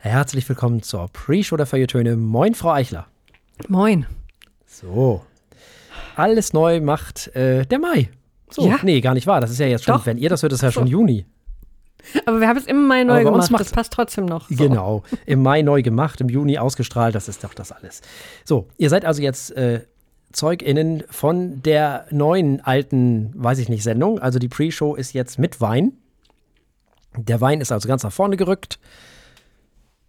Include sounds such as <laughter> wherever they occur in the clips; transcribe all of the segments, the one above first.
Herzlich willkommen zur Pre-Show der Feuilletöne. Moin, Frau Eichler. Moin. So. Alles neu macht äh, der Mai. So, Ja. nee, gar nicht wahr. Das ist ja jetzt schon, Doch. wenn ihr das hört, ist ja schon So. Juni. Aber wir haben es im Mai neu gemacht. macht- Das passt trotzdem noch. So. Genau. <laughs> Im Mai neu gemacht, im Juni ausgestrahlt, das ist doch das alles. So, ihr seid also jetzt äh, ZeugInnen von der neuen alten, weiß ich nicht, Sendung. Also die Pre-Show ist jetzt mit Wein. Der Wein ist also ganz nach vorne gerückt.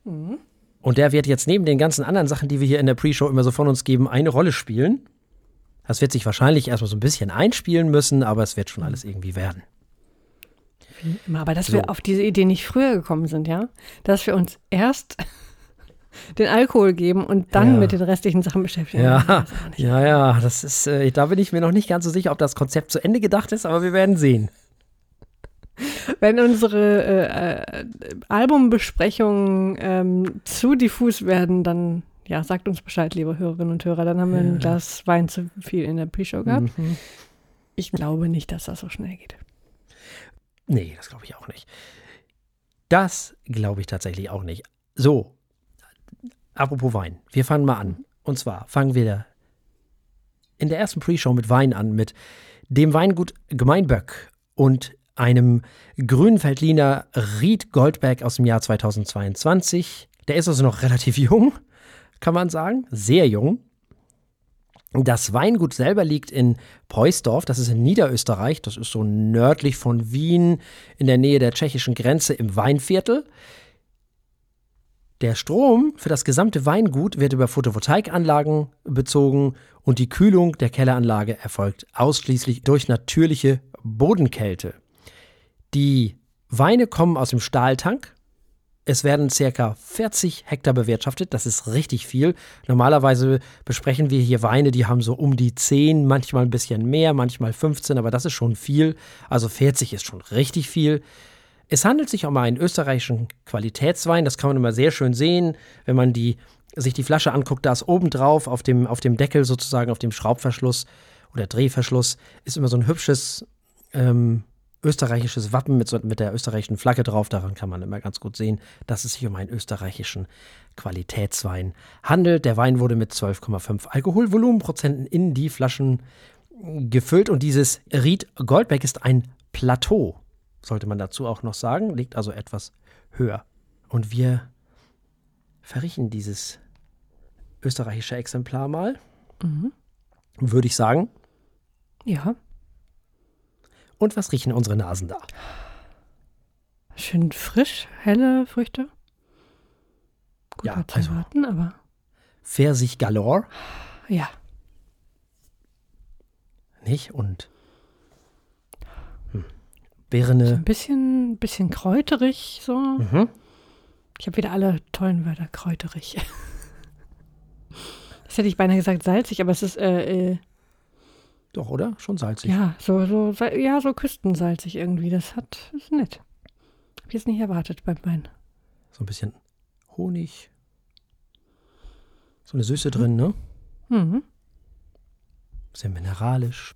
Und der wird jetzt neben den ganzen anderen Sachen, die wir hier in der Pre-Show immer so von uns geben, eine Rolle spielen. Das wird sich wahrscheinlich erstmal so ein bisschen einspielen müssen, aber es wird schon alles irgendwie werden. Immer, Aber dass So. wir auf diese Idee nicht früher gekommen sind, ja? Dass wir uns erst <laughs> den Alkohol geben und dann Ja. mit den restlichen Sachen beschäftigen. Ja, ja, ja, das ist, äh, da bin ich mir noch nicht ganz so sicher, ob das Konzept zu Ende gedacht ist, aber wir werden sehen. <laughs> Wenn unsere äh, äh, Albumbesprechungen ähm, zu diffus werden, dann ja, sagt uns Bescheid, liebe Hörerinnen und Hörer. Dann haben wir ein Glas Wein zu viel in der Pre-Show gehabt. Mhm. Ich glaube nicht, dass das so schnell geht. Nee, das glaube ich auch nicht. Das glaube ich tatsächlich auch nicht. So, apropos Wein, wir fangen mal an. Und zwar fangen wir in der ersten Pre-Show mit Wein an, mit dem Weingut Gemeinböck und einem Grünfeldliner Ried Goldberg aus dem Jahr 2022. Der ist also noch relativ <laughs> jung, kann man sagen, sehr jung. Das Weingut selber liegt in Peusdorf, das ist in Niederösterreich, das ist so nördlich von Wien, in der Nähe der tschechischen Grenze im Weinviertel. Der Strom für das gesamte Weingut wird über Photovoltaikanlagen bezogen und die Kühlung der Kelleranlage erfolgt ausschließlich durch natürliche Bodenkälte. Die Weine kommen aus dem Stahltank. Es werden circa 40 Hektar bewirtschaftet. Das ist richtig viel. Normalerweise besprechen wir hier Weine, die haben so um die 10, manchmal ein bisschen mehr, manchmal 15, aber das ist schon viel. Also 40 ist schon richtig viel. Es handelt sich um einen österreichischen Qualitätswein. Das kann man immer sehr schön sehen, wenn man die, sich die Flasche anguckt. Da ist obendrauf auf dem, auf dem Deckel sozusagen, auf dem Schraubverschluss oder Drehverschluss, ist immer so ein hübsches ähm, österreichisches Wappen mit, so, mit der österreichischen Flagge drauf. Daran kann man immer ganz gut sehen, dass es sich um einen österreichischen Qualitätswein handelt. Der Wein wurde mit 12,5 Alkoholvolumenprozenten in die Flaschen gefüllt und dieses Ried Goldbeck ist ein Plateau, sollte man dazu auch noch sagen, liegt also etwas höher. Und wir verriechen dieses österreichische Exemplar mal, würde ich sagen. Ja, Und was riechen unsere Nasen da? schön frisch, helle Früchte. Gut Ja, also- erwarten, aber Pfirsich galore, ja. nicht? Und hm, So Birne. ein bisschen, bisschen kräuterig, so. Mhm. Ich habe wieder alle tollen Wörter, kräuterig. <laughs> Das hätte ich beinahe gesagt salzig, aber es ist, äh, äh, Doch, oder? Schon salzig. ja, so, so, ja, so küstensalzig irgendwie. Das hat, ist nett. Hab ich jetzt nicht erwartet beim Wein. So ein bisschen Honig. So eine Süße drin, ne? Mhm. Bisschen mineralisch.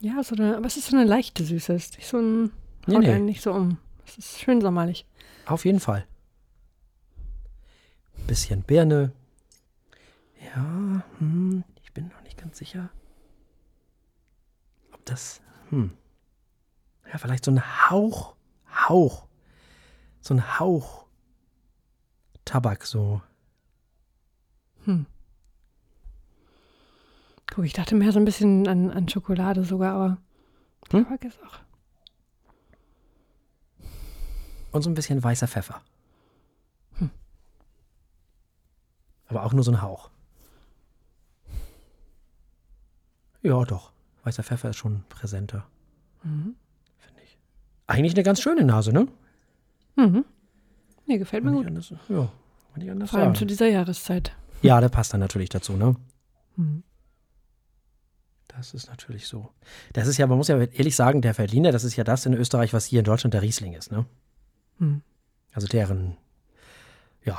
Ja, so eine, aber es ist so eine leichte Süße. Es ist nicht so ein, Nee, haut nee. einen nicht so um. Es ist schön sommerlich. Auf jeden Fall. Bisschen Birne. Ja, hm, ich bin noch nicht ganz sicher, das, hm, ja, vielleicht so ein Hauch, Hauch, so ein Hauch Tabak so. Hm. Guck, ich dachte mehr so ein bisschen an, an Schokolade sogar, aber Hm? Tabak ist auch. Und so ein bisschen weißer Pfeffer. Aber auch nur so ein Hauch. Ja, doch. Weißer Pfeffer ist schon präsenter. Mhm. Finde ich. Eigentlich eine ganz schöne Nase, ne? Mhm. Nee, gefällt mir gut. anders, ja, kann ich anders Vor allem zu sagen. dieser Jahreszeit. Ja, der passt dann natürlich dazu, ne? Mhm. Das ist natürlich so. Das ist ja, man muss ja ehrlich sagen, der Berliner, das ist ja das in Österreich, was hier in Deutschland der Riesling ist, ne? Mhm. Also deren, ja,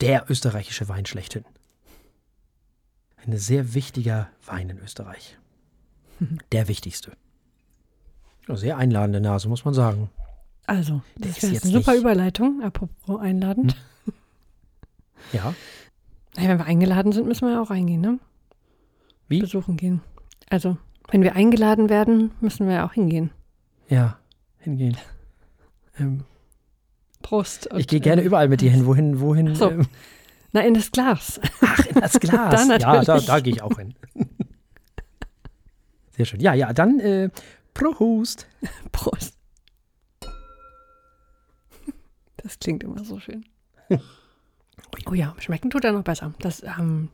der österreichische Wein schlechthin. Ein sehr wichtiger Wein in Österreich. <laughs> Der wichtigste. Sehr einladende Nase, muss man sagen. Also, Der das ist jetzt eine super nicht- Überleitung, apropos einladend. <laughs> Ja. Naja, wenn wir eingeladen sind, müssen wir ja auch reingehen, ne? Wie? Besuchen gehen. Also, wenn wir eingeladen werden, müssen wir ja auch hingehen. Ja, hingehen. <laughs> Ähm, Prost. ich gehe gerne äh, überall mit dir hin. Wohin, wohin? So. ähm, Na, in das Glas. ach, in das Glas. Da ja, da, da gehe ich auch hin. Sehr schön. Ja, ja, dann äh, Prost. <laughs> Prost. Das klingt immer so schön. <laughs> Oh ja, schmecken tut er noch besser. Das, ähm,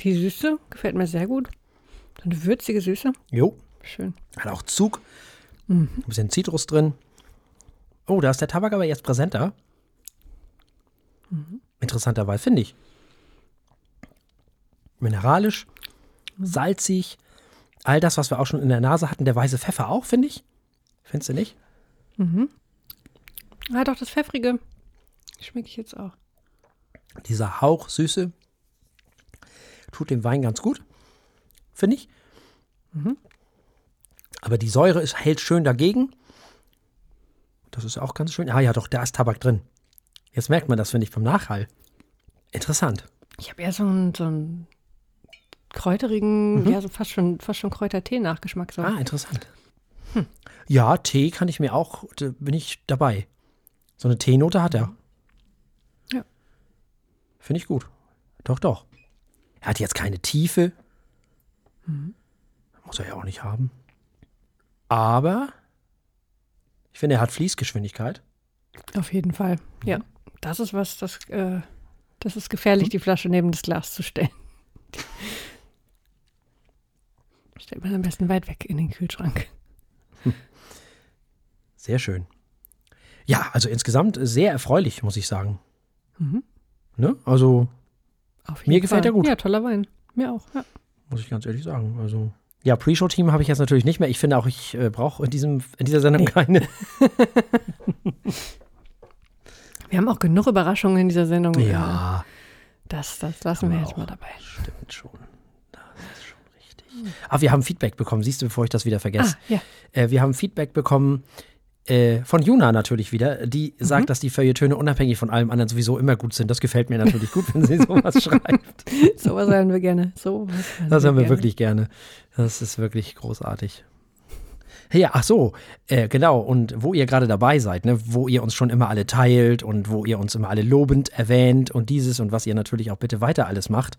die Süße gefällt mir sehr gut. So eine würzige Süße. Jo, Schön. hat auch Zug. Mhm. Ein bisschen Zitrus drin. Oh, da ist der Tabak aber jetzt präsenter. Interessanterweise, finde ich. Mineralisch, salzig, all das, was wir auch schon in der Nase hatten. Der weiße Pfeffer auch, finde ich. Findest du nicht? Ah, doch, das Pfeffrige schmecke ich jetzt auch. Dieser Hauch Süße tut dem Wein ganz gut, finde ich. Aber die Säure ist, hält schön dagegen. Das ist auch ganz schön. Ah ja, doch, da ist Tabak drin. Jetzt merkt man das, finde ich, vom Nachhall. Interessant. Ich habe eher so einen, so einen kräuterigen, ja, so fast schon, fast schon Kräutertee-Nachgeschmack. So. Ah, interessant. Ja, Tee kann ich mir auch, da bin ich dabei. So eine Teenote hat er. Ja. Finde ich gut. Doch, doch. Er hat jetzt keine Tiefe. Muss er ja auch nicht haben. Aber ich finde, er hat Fließgeschwindigkeit. Auf jeden Fall. Ja, das ist was, das, äh, das ist gefährlich, die Flasche neben das Glas zu stellen. Stellt man am besten weit weg in den Kühlschrank. <laughs> Sehr schön. Ja, also insgesamt sehr erfreulich, muss ich sagen. Ne? Also, Auf Mir gefällt er gut. Ja, toller Wein. Mir auch. Ja. muss ich ganz ehrlich sagen. Also, ja, Pre-Show-Team habe ich jetzt natürlich nicht mehr. Ich finde auch, ich äh, brauche in, diesem, in dieser Sendung keine. <laughs> <laughs> Wir haben auch genug Überraschungen in dieser Sendung. Ja, Das, das lassen Haben wir jetzt mal dabei. stimmt schon. Das ist schon richtig. Ah, wir haben Feedback bekommen. Siehst du, bevor ich das wieder vergesse. Ah, ja. Äh, wir haben Feedback bekommen äh, von Juna natürlich wieder, die Mhm. sagt, dass die Feuilletöne unabhängig von allem anderen sowieso immer gut sind. Das gefällt mir natürlich gut, wenn sie <laughs> sowas schreibt. Sowas hören wir gerne. So Das haben wir wirklich gerne. Das ist wirklich großartig. Ja, ach so, äh, genau. Und wo ihr gerade dabei seid, ne, wo ihr uns schon immer alle teilt und wo ihr uns immer alle lobend erwähnt und dieses und was ihr natürlich auch bitte weiter alles macht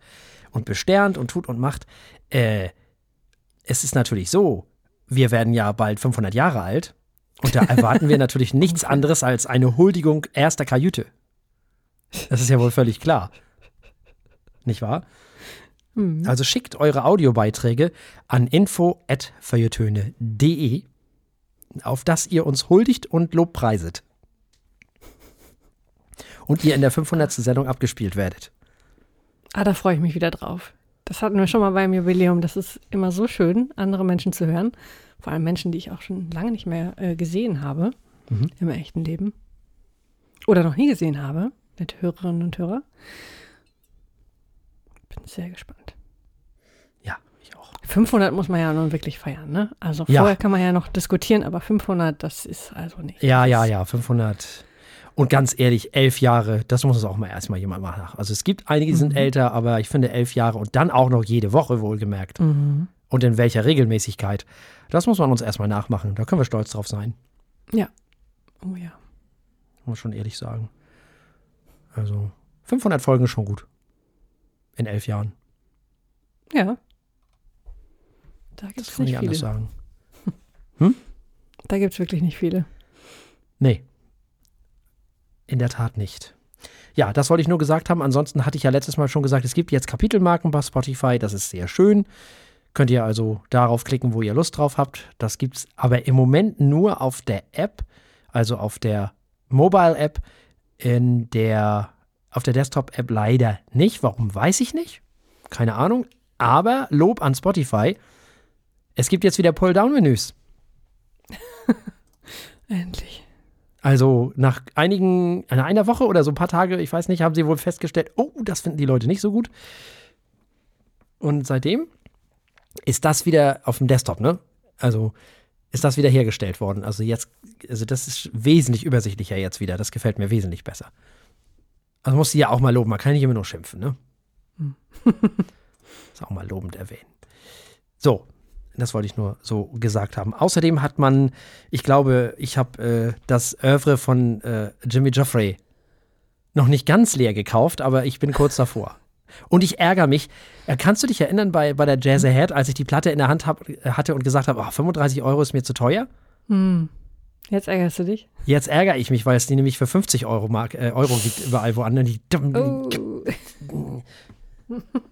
und besternt und tut und macht. Äh, es ist natürlich so, wir werden ja bald 500 Jahre alt und da erwarten wir natürlich <laughs> nichts anderes als eine Huldigung erster Kajüte. Das ist ja wohl völlig klar. Nicht wahr? Also schickt eure Audiobeiträge an info.feuilletöne.de, auf das ihr uns huldigt und lobpreiset. Und ihr in der 500. Sendung abgespielt werdet. Ah, da freue ich mich wieder drauf. Das hatten wir schon mal beim Jubiläum. Das ist immer so schön, andere Menschen zu hören. Vor allem Menschen, die ich auch schon lange nicht mehr äh, gesehen habe Mhm. im echten Leben. Oder noch nie gesehen habe mit Hörerinnen und Hörern. Bin sehr gespannt. Ja, ich auch. 500 muss man ja nun wirklich feiern, ne? Also Ja. vorher kann man ja noch diskutieren, aber 500, das ist also nicht. Ja, ja, ja, 500. Und ganz ehrlich, elf Jahre, das muss es auch mal erstmal jemand machen. Also es gibt einige, die sind älter, aber ich finde elf Jahre und dann auch noch jede Woche wohlgemerkt. Mhm. Und in welcher Regelmäßigkeit. Das muss man uns erstmal nachmachen. Da können wir stolz drauf sein. Ja. Oh ja. Muss schon ehrlich sagen. Also 500 Folgen ist schon gut. In elf Jahren. Ja. Da gibt Das es kann ich nicht anders viele. sagen. <laughs> Da gibt es wirklich nicht viele. Nee. In der Tat nicht. Ja, das wollte ich nur gesagt haben. Ansonsten hatte ich ja letztes Mal schon gesagt, es gibt jetzt Kapitelmarken bei Spotify. Das ist sehr schön. Könnt ihr also darauf klicken, wo ihr Lust drauf habt. Das gibt es aber im Moment nur auf der App, also auf der Mobile-App, in der, auf der Desktop-App leider nicht. Warum weiß ich nicht? Keine Ahnung. Aber Lob an Spotify. Es gibt jetzt wieder Pull-Down-Menüs. <laughs> Endlich. Also nach einigen, nach einer Woche oder so ein paar Tage, ich weiß nicht, haben sie wohl festgestellt, oh, das finden die Leute nicht so gut. Und seitdem ist das wieder auf dem Desktop, ne? Also ist das wieder hergestellt worden. Also jetzt, also das ist wesentlich übersichtlicher jetzt wieder. Das gefällt mir wesentlich besser. Also muss sie ja auch mal loben. Man kann nicht immer nur schimpfen, ne? Hm. <laughs> ist auch mal lobend erwähnen. So, das wollte ich nur so gesagt haben. Außerdem hat man, ich glaube, ich habe äh, das Oeuvre von äh, Jimmy Joffrey noch nicht ganz leer gekauft, aber ich bin kurz davor. <laughs> Und ich ärgere mich. Äh, kannst du dich erinnern bei, bei der Jazz Ahead, als ich die Platte in der Hand hab, hatte und gesagt habe, oh, 35 Euro ist mir zu teuer? Hm. Jetzt ärgerst du dich? Jetzt ärgere ich mich, weil es die nämlich für 50 Euro, Mark, äh, Euro <laughs> gibt überall woanders. Oh.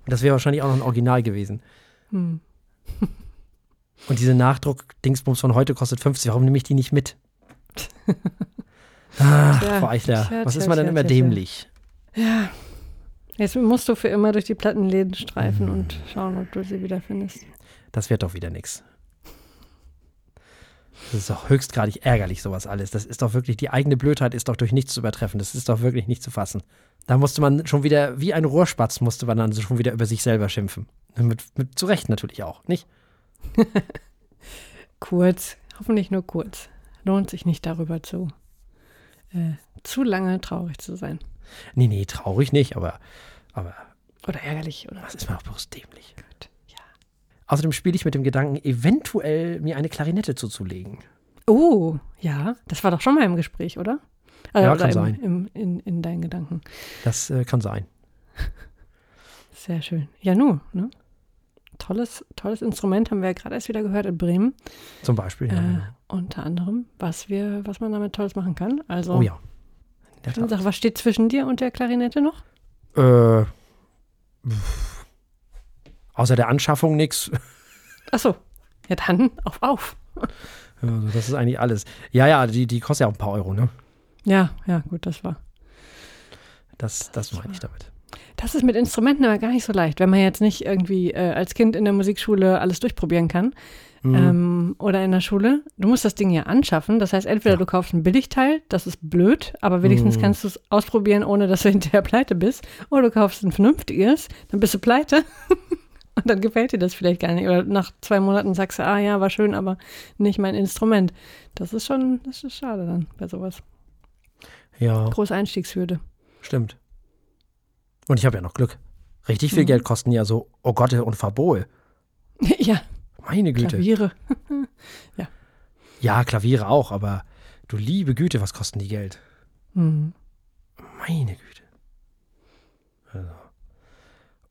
Das wäre wahrscheinlich auch noch ein Original gewesen. Hm. Und diese Nachdruck-Dingsbums von heute kostet 50. Warum nehme ich die nicht mit? <laughs> Ach, tja, Frau Eichler, tja, was tja, ist man denn immer dämlich? Ja. Jetzt musst du für immer durch die Plattenläden streifen hm. und schauen, ob du sie wiederfindest. Das wird doch wieder nichts. Das ist doch höchstgradig ärgerlich, sowas alles. Das ist doch wirklich, die eigene Blödheit ist doch durch nichts zu übertreffen. Das ist doch wirklich nicht zu fassen. Da musste man schon wieder, wie ein Rohrspatz, musste man dann schon wieder über sich selber schimpfen. Mit, mit, zu Recht natürlich auch, nicht? <laughs> kurz, hoffentlich nur kurz. Lohnt sich nicht darüber zu, äh, zu lange traurig zu sein. Nee, nee, traurig nicht, aber. aber oder ärgerlich, oder? Das ist mir auch bloß dämlich. Gut, ja. Außerdem spiele ich mit dem Gedanken, eventuell mir eine Klarinette zuzulegen. Oh, ja. Das war doch schon mal im Gespräch, oder? Also, ja, kann im, sein. Im, in, in deinen Gedanken. Das äh, kann sein. <laughs> Sehr schön. Ja, nu, ne? Tolles, tolles Instrument, haben wir ja gerade erst wieder gehört in Bremen. Zum Beispiel, ja. Äh, genau. Unter anderem, was wir, was man damit Tolles machen kann. Also, oh ja. Sag, was steht zwischen dir und der Klarinette noch? Äh, außer der Anschaffung nichts. <laughs> Achso, ja dann auf, auf. Also das ist eigentlich alles. Ja, ja, die, die kostet ja auch ein paar Euro, ne? Ja, ja, gut, das war. Das, das, das meine ich damit. Das ist mit Instrumenten aber gar nicht so leicht, wenn man jetzt nicht irgendwie äh, als Kind in der Musikschule alles durchprobieren kann. Mhm. Ähm, oder in der Schule. Du musst das Ding ja anschaffen. Das heißt, entweder ja. du kaufst ein Billigteil, das ist blöd, aber wenigstens mhm. kannst du es ausprobieren, ohne dass du <laughs> hinterher pleite bist. Oder du kaufst ein vernünftiges, dann bist du pleite. <laughs> Und dann gefällt dir das vielleicht gar nicht. Oder nach zwei Monaten sagst du, ah ja, war schön, aber nicht mein Instrument. Das ist schon, das ist schade dann bei sowas. Ja. Große Einstiegshürde. Stimmt. Und ich habe ja noch Glück. Richtig viel mhm. Geld kosten ja so Oh Gott und Fabol. <laughs> Ja. Meine Güte. Klaviere. <laughs> ja. Ja, Klaviere auch, aber du liebe Güte, was kosten die Geld? Mhm. Meine Güte. Also.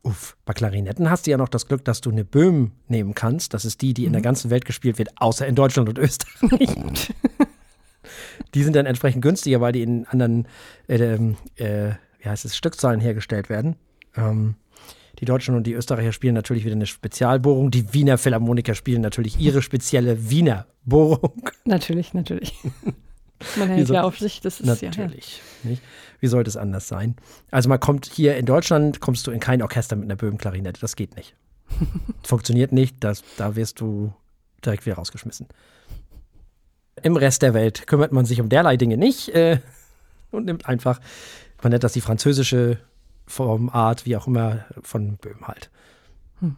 Uff, bei Klarinetten hast du ja noch das Glück, dass du eine Böhm nehmen kannst. Das ist die, die in der mhm. ganzen Welt gespielt wird, außer in Deutschland und Österreich. <laughs> die sind dann entsprechend günstiger, weil die in anderen äh, ähm, äh, wie heißt es, Stückzahlen hergestellt werden. Ähm, die Deutschen und die Österreicher spielen natürlich wieder eine Spezialbohrung. Die Wiener Philharmoniker spielen natürlich ihre spezielle Wiener Bohrung. <laughs> Natürlich, natürlich. <laughs> Man hält ja auf sich, das ist natürlich. Ja, ja. Wie sollte es anders sein? Also man kommt hier in Deutschland, kommst du in kein Orchester mit einer Böhmenklarinette. Das geht nicht. <laughs> Funktioniert nicht, das, da wirst du direkt wieder rausgeschmissen. Im Rest der Welt kümmert man sich um derlei Dinge nicht äh, und nimmt einfach man nennt das die französische Formart, wie auch immer, von Böhm halt. Hm.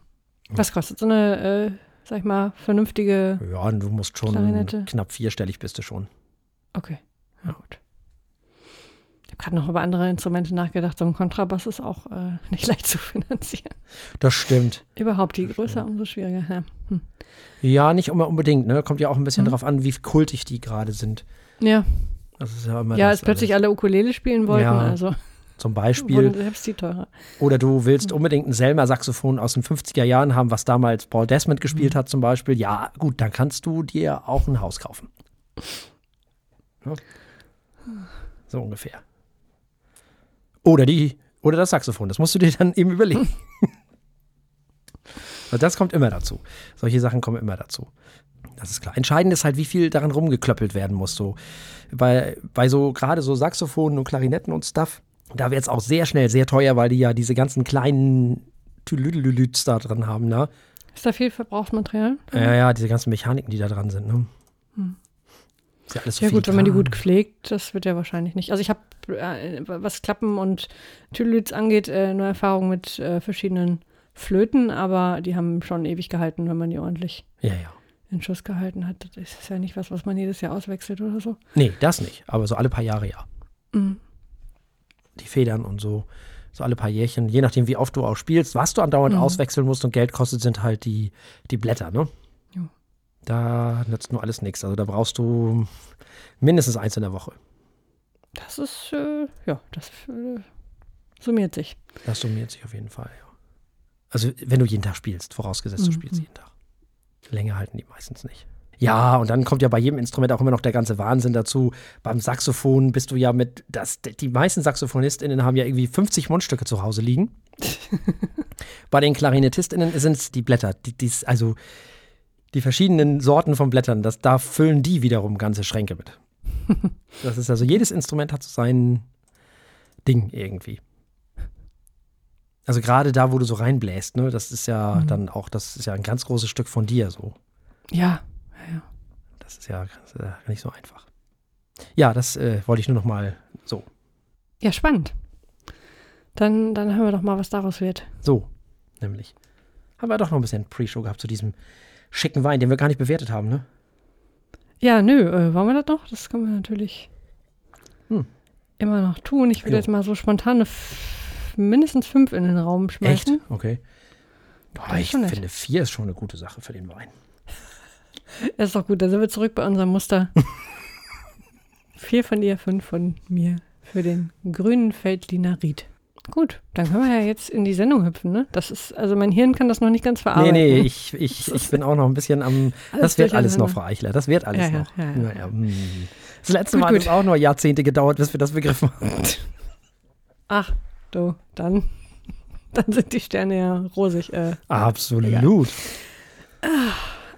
Was kostet so eine, äh, sag ich mal, vernünftige Ja, du musst schon Klarinette? knapp vierstellig bist du schon. Okay, ja gut. Ich habe gerade noch über andere Instrumente nachgedacht. So ein Kontrabass ist auch äh, <laughs> nicht leicht zu finanzieren. Das stimmt. Überhaupt, je größer, umso schwieriger. Ja, hm. ja nicht immer unbedingt. Ne? Kommt ja auch ein bisschen hm. darauf an, wie kultig die gerade sind. Ja. Das ist ja immer Ja, als plötzlich alles. alle Ukulele spielen wollten, ja, also. Zum Beispiel. die teurer. Oder du willst unbedingt ein Selmer-Saxophon aus den 50er Jahren haben, was damals Paul Desmond gespielt mhm. hat, zum Beispiel. Ja, gut, dann kannst du dir auch ein Haus kaufen. Ja. So ungefähr. Oder die, oder das Saxophon, das musst du dir dann eben überlegen. <laughs> das kommt immer dazu. Solche Sachen kommen immer dazu. Das ist klar. Entscheidend ist halt, wie viel daran rumgeklöppelt werden muss. So. Bei, bei so gerade so Saxophonen und Klarinetten und Stuff, da wird es auch sehr schnell sehr teuer, weil die ja diese ganzen kleinen Tülüdelüts da drin haben, ne? Ist da viel Verbrauchsmaterial? Ja, ja, diese ganzen Mechaniken, die da dran sind, ne? Hm. Ist ja, alles so ja gut, dran. wenn man die gut pflegt, das wird ja wahrscheinlich nicht. Also ich habe, äh, was Klappen und Tülüts angeht, äh, nur Erfahrung mit äh, verschiedenen Flöten, aber die haben schon ewig gehalten, wenn man die ordentlich ja, ja in Schuss gehalten hat. Das ist ja nicht was, was man jedes Jahr auswechselt oder so. Nee, das nicht. Aber so alle paar Jahre ja. Mhm. die Federn und so. So alle paar Jährchen, je nachdem, wie oft du auch spielst. Was du andauernd Mhm. auswechseln musst und Geld kostet, sind halt die, die Blätter, ne? Jo. Da nützt nur alles nichts. Also da brauchst du mindestens eins in der Woche. Das ist, äh, ja, das äh, summiert sich. Das summiert sich auf jeden Fall, ja. Also, wenn du jeden Tag spielst, vorausgesetzt, du Mhm. spielst jeden Tag. Länger halten die meistens nicht. Ja, und dann kommt ja bei jedem Instrument auch immer noch der ganze Wahnsinn dazu. Beim Saxophon bist du ja mit, das, die meisten SaxophonistInnen haben ja irgendwie 50 Mundstücke zu Hause liegen. <laughs> bei den KlarinetistInnen sind es die Blätter, die, die's, also die verschiedenen Sorten von Blättern, das, da füllen die wiederum ganze Schränke mit. <laughs> Das ist also, jedes Instrument hat so sein Ding irgendwie. Also gerade da, wo du so reinbläst, ne, das ist ja Mhm. dann auch, das ist ja ein ganz großes Stück von dir so. Ja, ja, ja. Das ist ja, das ist ja nicht so einfach. Ja, das äh, wollte ich nur noch mal so. Ja, spannend. Dann, dann hören wir doch mal, was daraus wird. So, nämlich. Haben wir doch noch ein bisschen Pre-Show gehabt zu diesem schicken Wein, den wir gar nicht bewertet haben, ne? Ja, nö, äh, wollen wir das noch? Das können wir natürlich Hm. immer noch tun. Ich würde jetzt mal so spontan eine f- mindestens fünf in den Raum schmeißen. Okay. Boah, Das ich finde, vier ist schon eine gute Sache für den Wein. <laughs> Ist doch gut, da sind wir zurück bei unserem Muster. <laughs> Vier von dir, fünf von mir für den grünen Feldliner Ried. Gut, dann können wir ja jetzt in die Sendung hüpfen, ne? Das ist, also mein Hirn kann das noch nicht ganz Nee, verarbeiten. nee, ich, ich, ich bin auch noch ein bisschen am. Das wird alles noch, Frau Eichler. Das wird alles Ja, noch. ja, ja. Hm. Das letzte Gut, Mal hat es auch noch Jahrzehnte gedauert, bis wir das begriffen haben. Ach, du, dann, <laughs> dann sind die Sterne ja rosig. Äh, Absolut.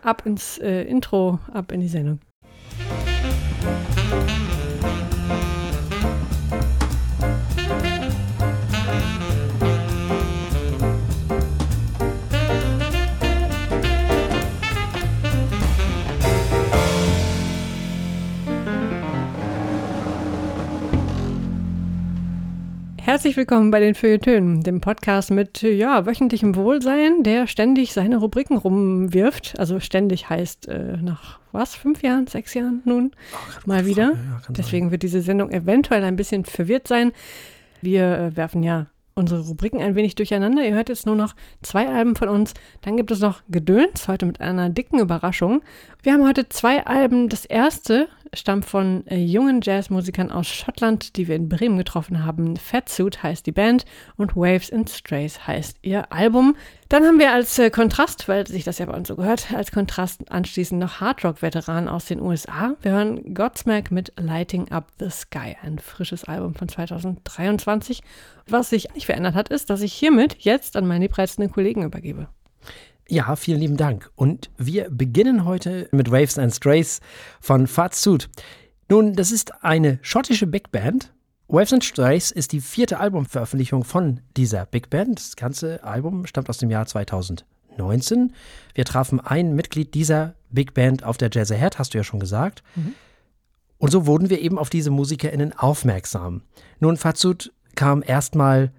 ab ins äh, Intro, ab in die Sendung. Herzlich willkommen bei den Feuilletönen, dem Podcast mit ja, wöchentlichem Wohlsein, der ständig seine Rubriken rumwirft. Also ständig heißt äh, nach was, fünf Jahren, sechs Jahren nun mal wieder. Ja, kann sein. Deswegen wird diese Sendung eventuell ein bisschen verwirrt sein. Wir äh, werfen ja unsere Rubriken ein wenig durcheinander. Ihr hört jetzt nur noch zwei Alben von uns. Dann gibt es noch Gedöns, heute mit einer dicken Überraschung. Wir haben heute zwei Alben. Das erste stammt von äh, jungen Jazzmusikern aus Schottland, die wir in Bremen getroffen haben. Fatsuit heißt die Band und Waves and Strays heißt ihr Album. Dann haben wir als äh, Kontrast, weil sich das ja bei uns so gehört, als Kontrast anschließend noch Hardrock-Veteranen aus den USA. Wir hören Godsmack mit Lighting Up the Sky, ein frisches Album von 2023. Was sich nicht verändert hat, ist, dass ich hiermit jetzt an meine liebreizenden Kollegen übergebe. Ja, vielen lieben Dank. Und wir beginnen heute mit Waves and Strays von Fat Suit. Nun, das ist eine schottische Big Band. Waves and Strays ist die vierte Albumveröffentlichung von dieser Big Band. Das ganze Album stammt aus dem Jahr 2019. Wir trafen ein Mitglied dieser Big Band auf der Jazz Ahead, hast du ja schon gesagt. Und so wurden wir eben auf diese MusikerInnen aufmerksam. Nun, Fatsud kam erstmal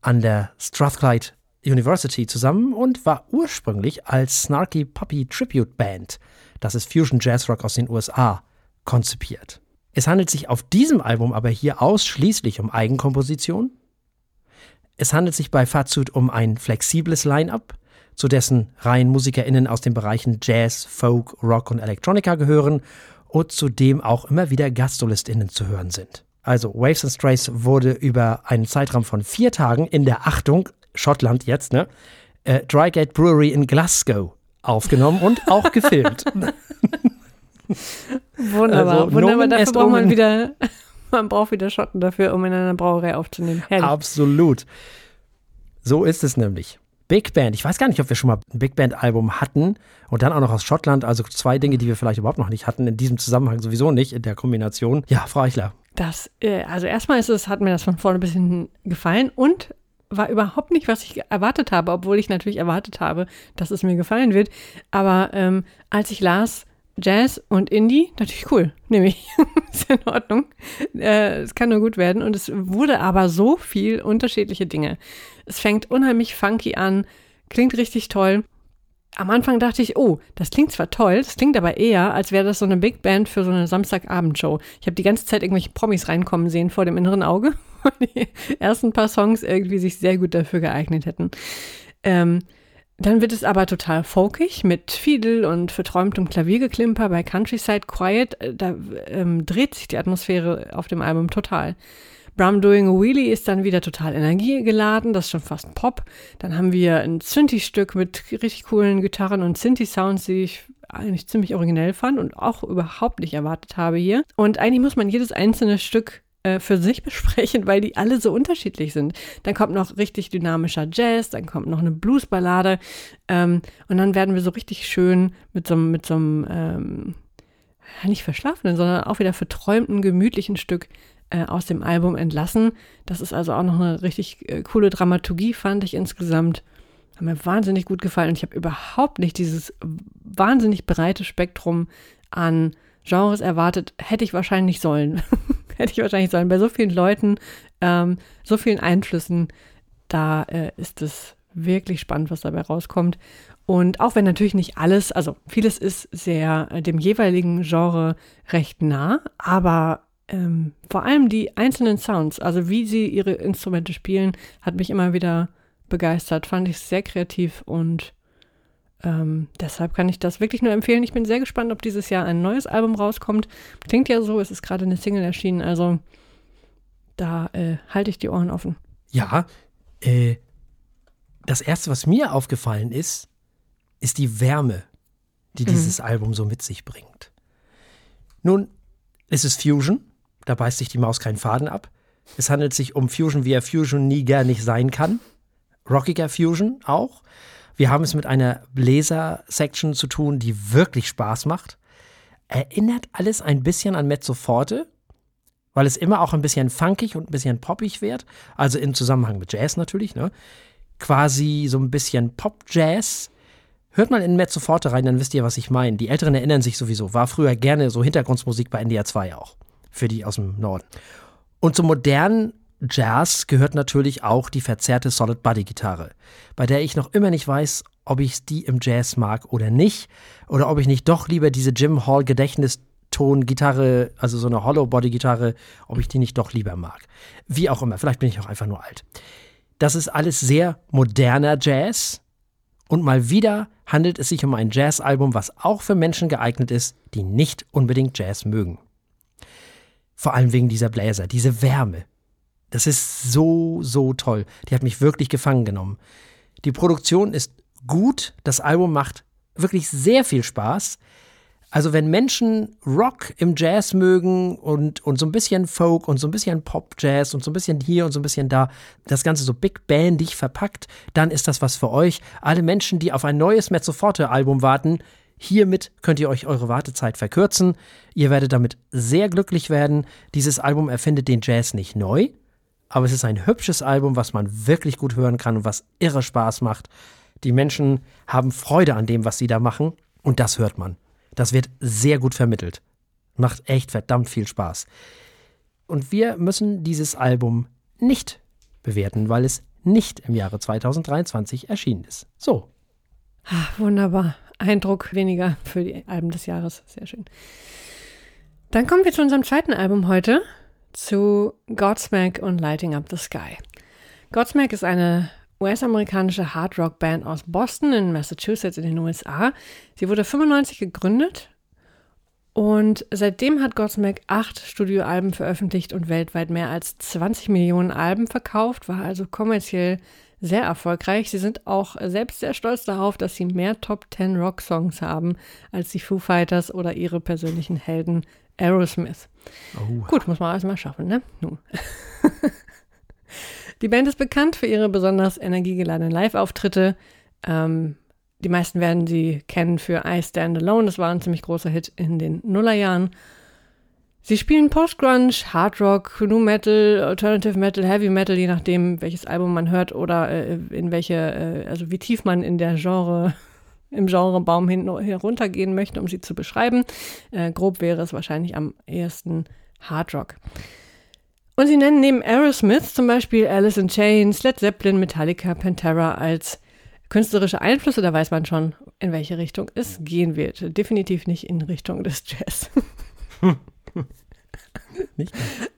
an der Strathclyde University zusammen und war ursprünglich als Snarky Puppy Tribute Band, das ist Fusion Jazz Rock aus den USA, konzipiert. Es handelt sich auf diesem Album aber hier ausschließlich um Eigenkomposition. Es handelt sich bei Fatsud um ein flexibles Line-up, zu dessen Reihen MusikerInnen aus den Bereichen Jazz, Folk, Rock und Electronica gehören und zu dem auch immer wieder GastsolistInnen zu hören sind. Also Waves and Strays wurde über einen Zeitraum von vier Tagen in der Achtung, Schottland jetzt, ne, äh, Drygate Brewery in Glasgow aufgenommen und auch <laughs> gefilmt. Wunderbar, Also, wunderbar. Nomen Dafür braucht man wieder, <laughs> man braucht wieder Schotten dafür, um in einer Brauerei aufzunehmen. Herrlich. Absolut. So ist es nämlich. Big Band. Ich weiß gar nicht, ob wir schon mal ein Big Band-Album hatten und dann auch noch aus Schottland. Also zwei Dinge, die wir vielleicht überhaupt noch nicht hatten. In diesem Zusammenhang sowieso nicht, in der Kombination. Ja, Frau Eichler. Das, äh, also erstmal ist es, hat mir das von vorne bis hinten gefallen und war überhaupt nicht, was ich erwartet habe, obwohl ich natürlich erwartet habe, dass es mir gefallen wird. Aber ähm, als ich las, Jazz und Indie, natürlich cool, <laughs> nehme ich. ist in Ordnung. Äh, es kann nur gut werden. Und es wurde aber so viel unterschiedliche Dinge. Es fängt unheimlich funky an, klingt richtig toll. Am Anfang dachte ich, oh, das klingt zwar toll, das klingt aber eher, als wäre das so eine Big Band für so eine Samstagabendshow. Ich habe die ganze Zeit irgendwelche Promis reinkommen sehen vor dem inneren Auge <laughs> die ersten paar Songs irgendwie sich sehr gut dafür geeignet hätten. Ähm, dann wird es aber total folkig mit Fiedel und verträumtem Klaviergeklimper bei Countryside Quiet. Äh, da ähm, dreht sich die Atmosphäre auf dem Album total. Brum Doing a Wheelie ist dann wieder total energiegeladen, das ist schon fast Pop. Dann haben wir ein Synthi-Stück mit richtig coolen Gitarren und Synthi-Sounds, die ich eigentlich ziemlich originell fand und auch überhaupt nicht erwartet habe hier. Und eigentlich muss man jedes einzelne Stück äh, für sich <laughs> besprechen, weil die alle so unterschiedlich sind. Dann kommt noch richtig dynamischer Jazz, dann kommt noch eine Bluesballade ähm, und dann werden wir so richtig schön mit so, mit so einem, ähm, nicht verschlafenen, sondern auch wieder verträumten, gemütlichen Stück äh, aus dem Album entlassen. Das ist also auch noch eine richtig äh, coole Dramaturgie, fand ich insgesamt. Hat mir wahnsinnig gut gefallen und ich habe überhaupt nicht dieses wahnsinnig breite Spektrum an Genres erwartet. Hätte ich wahrscheinlich sollen. <laughs> Hätte ich wahrscheinlich sollen. Bei so vielen Leuten, ähm, so vielen Einflüssen, da äh, ist es wirklich spannend, was dabei rauskommt. Und auch wenn natürlich nicht alles, also vieles ist sehr äh, dem jeweiligen Genre recht nah, aber ähm, vor allem die einzelnen Sounds, also wie sie ihre Instrumente spielen, hat mich immer wieder begeistert. Fand ich sehr kreativ und ähm, deshalb kann ich das wirklich nur empfehlen. Ich bin sehr gespannt, ob dieses Jahr ein neues Album rauskommt. Klingt ja so, es ist gerade eine Single erschienen, also da äh, halte ich die Ohren offen. Ja, äh, das erste, was mir aufgefallen ist, ist die Wärme, die mhm. dieses Album so mit sich bringt. Nun, es ist Fusion, da beißt sich die Maus keinen Faden ab. Es handelt sich um Fusion, wie er Fusion nie gar nicht sein kann. Rockiger Fusion auch. Wir haben es mit einer Bläser-Section zu tun, die wirklich Spaß macht. Erinnert alles ein bisschen an Mezzo Forte, weil es immer auch ein bisschen funkig und ein bisschen poppig wird. Also im Zusammenhang mit Jazz natürlich, ne? Quasi so ein bisschen Pop-Jazz. Hört mal in Mezzo Forte rein, dann wisst ihr, was ich meine. Die Älteren erinnern sich sowieso. War früher gerne so Hintergrundmusik bei NDR 2 auch für die aus dem Norden. Und zum modernen Jazz gehört natürlich auch die verzerrte Solid Body Gitarre, bei der ich noch immer nicht weiß, ob ich die im Jazz mag oder nicht, oder ob ich nicht doch lieber diese Jim Hall Gedächtniston Gitarre, also so eine Hollow Body Gitarre, ob ich die nicht doch lieber mag. Wie auch immer, vielleicht bin ich auch einfach nur alt. Das ist alles sehr moderner Jazz und mal wieder handelt es sich um ein Jazzalbum, was auch für Menschen geeignet ist, die nicht unbedingt Jazz mögen. Vor allem wegen dieser Bläser, diese Wärme. Das ist so, so toll. Die hat mich wirklich gefangen genommen. Die Produktion ist gut, das Album macht wirklich sehr viel Spaß. Also wenn Menschen Rock im Jazz mögen und, und so ein bisschen Folk und so ein bisschen Pop-Jazz und so ein bisschen hier und so ein bisschen da, das Ganze so Big Bandig verpackt, dann ist das was für euch. Alle Menschen, die auf ein neues Mezzoforte-Album warten, Hiermit könnt ihr euch eure Wartezeit verkürzen. Ihr werdet damit sehr glücklich werden. Dieses Album erfindet den Jazz nicht neu, aber es ist ein hübsches Album, was man wirklich gut hören kann und was irre Spaß macht. Die Menschen haben Freude an dem, was sie da machen und das hört man. Das wird sehr gut vermittelt. Macht echt verdammt viel Spaß. Und wir müssen dieses Album nicht bewerten, weil es nicht im Jahre 2023 erschienen ist. So. Ach, wunderbar. Eindruck weniger für die Alben des Jahres. Sehr schön. Dann kommen wir zu unserem zweiten Album heute, zu Godsmack und Lighting Up the Sky. Godsmack ist eine US-amerikanische Hard-Rock-Band aus Boston in Massachusetts in den USA. Sie wurde 95 gegründet und seitdem hat Godsmack acht Studioalben veröffentlicht und weltweit mehr als 20 Millionen Alben verkauft, war also kommerziell sehr erfolgreich. Sie sind auch selbst sehr stolz darauf, dass sie mehr Top 10 Rock-Songs haben als die Foo Fighters oder ihre persönlichen Helden Aerosmith. Oh. Gut, muss man alles mal schaffen, ne? Nun. <laughs> die Band ist bekannt für ihre besonders energiegeladenen Live-Auftritte. Ähm, die meisten werden sie kennen für I Stand Alone. Das war ein ziemlich großer Hit in den Nullerjahren. Sie spielen Post-Grunge, Hard Rock, New Metal, Alternative Metal, Heavy Metal, je nachdem, welches Album man hört oder äh, in welche, äh, also wie tief man in der Genre, im Genrebaum heruntergehen möchte, um sie zu beschreiben. Äh, grob wäre es wahrscheinlich am ehesten Hard Rock. Und sie nennen neben Aerosmith zum Beispiel Alice in Chains, Led Zeppelin, Metallica, Pantera als künstlerische Einflüsse. Da weiß man schon, in welche Richtung es gehen wird. Definitiv nicht in Richtung des Jazz. <laughs>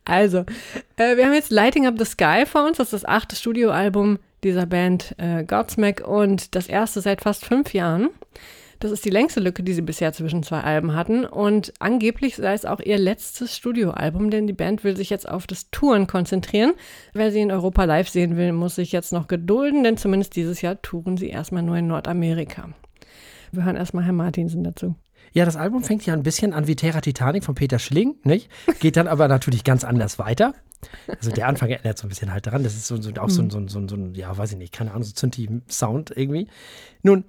Also, äh, wir haben jetzt Lighting Up the Sky vor uns. Das ist das achte Studioalbum dieser Band äh, Godsmack und das erste seit fast fünf Jahren. Das ist die längste Lücke, die sie bisher zwischen zwei Alben hatten. Und angeblich sei es auch ihr letztes Studioalbum, denn die Band will sich jetzt auf das Touren konzentrieren. Wer sie in Europa live sehen will, muss sich jetzt noch gedulden, denn zumindest dieses Jahr touren sie erstmal nur in Nordamerika. Wir hören erstmal Herrn Martinsen dazu. Ja, das Album fängt ja ein bisschen an wie Terra Titanic von Peter Schilling, nicht? Geht dann aber natürlich ganz anders weiter. Also der Anfang erinnert so ein bisschen halt daran. Das ist so, so auch so, so, so, so, ein, ja, weiß ich nicht, keine Ahnung, so Zünti-Sound irgendwie. Nun,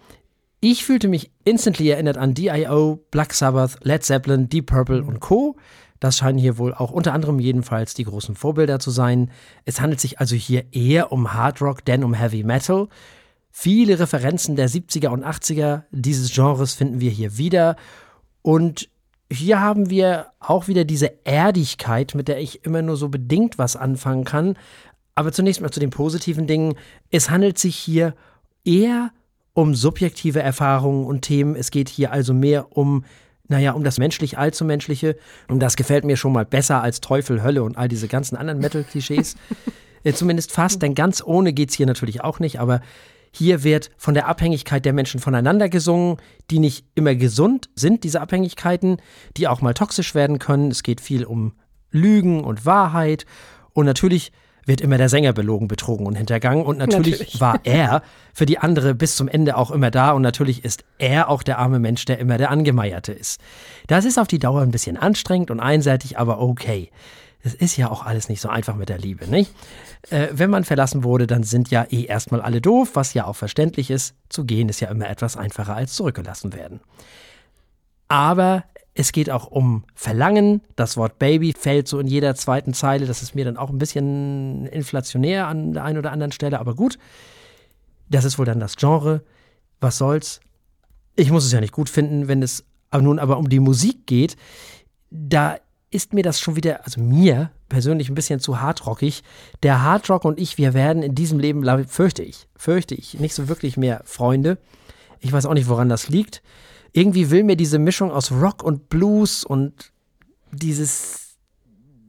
ich fühlte mich instantly erinnert an D.I.O., Black Sabbath, Led Zeppelin, Deep Purple und Co. Das scheinen hier wohl auch unter anderem jedenfalls die großen Vorbilder zu sein. Es handelt sich also hier eher um Hard Rock denn um Heavy Metal. Viele Referenzen der 70er und 80er dieses Genres finden wir hier wieder. Und hier haben wir auch wieder diese Erdigkeit, mit der ich immer nur so bedingt was anfangen kann. Aber zunächst mal zu den positiven Dingen. Es handelt sich hier eher um subjektive Erfahrungen und Themen. Es geht hier also mehr um, naja, um das menschlich allzu menschliche. Und das gefällt mir schon mal besser als Teufel, Hölle und all diese ganzen anderen Metal-Klischees. <laughs> äh, zumindest fast, denn ganz ohne geht es hier natürlich auch nicht. Aber hier wird von der Abhängigkeit der Menschen voneinander gesungen, die nicht immer gesund sind, diese Abhängigkeiten, die auch mal toxisch werden können. Es geht viel um Lügen und Wahrheit. Und natürlich wird immer der Sänger belogen, betrogen und hintergangen. Und natürlich, natürlich, war er für die andere bis zum Ende auch immer da. Und natürlich ist er auch der arme Mensch, der immer der Angemeierte ist. Das ist auf die Dauer ein bisschen anstrengend und einseitig, aber okay. Es ist ja auch alles nicht so einfach mit der Liebe, nicht? Äh, wenn man verlassen wurde, dann sind ja eh erstmal alle doof, was ja auch verständlich ist. Zu gehen ist ja immer etwas einfacher als zurückgelassen werden. Aber es geht auch um Verlangen. Das Wort Baby fällt so in jeder zweiten Zeile. Das ist mir dann auch ein bisschen inflationär an der einen oder anderen Stelle, aber gut. Das ist wohl dann das Genre. Was soll's? Ich muss es ja nicht gut finden, wenn es nun aber um die Musik geht. Da ist mir das schon wieder, also mir persönlich ein bisschen zu hardrockig. Der Hardrock und ich, wir werden in diesem Leben, fürchte ich, fürchte ich, nicht so wirklich mehr Freunde. Ich weiß auch nicht, woran das liegt irgendwie will mir diese Mischung aus Rock und Blues und dieses,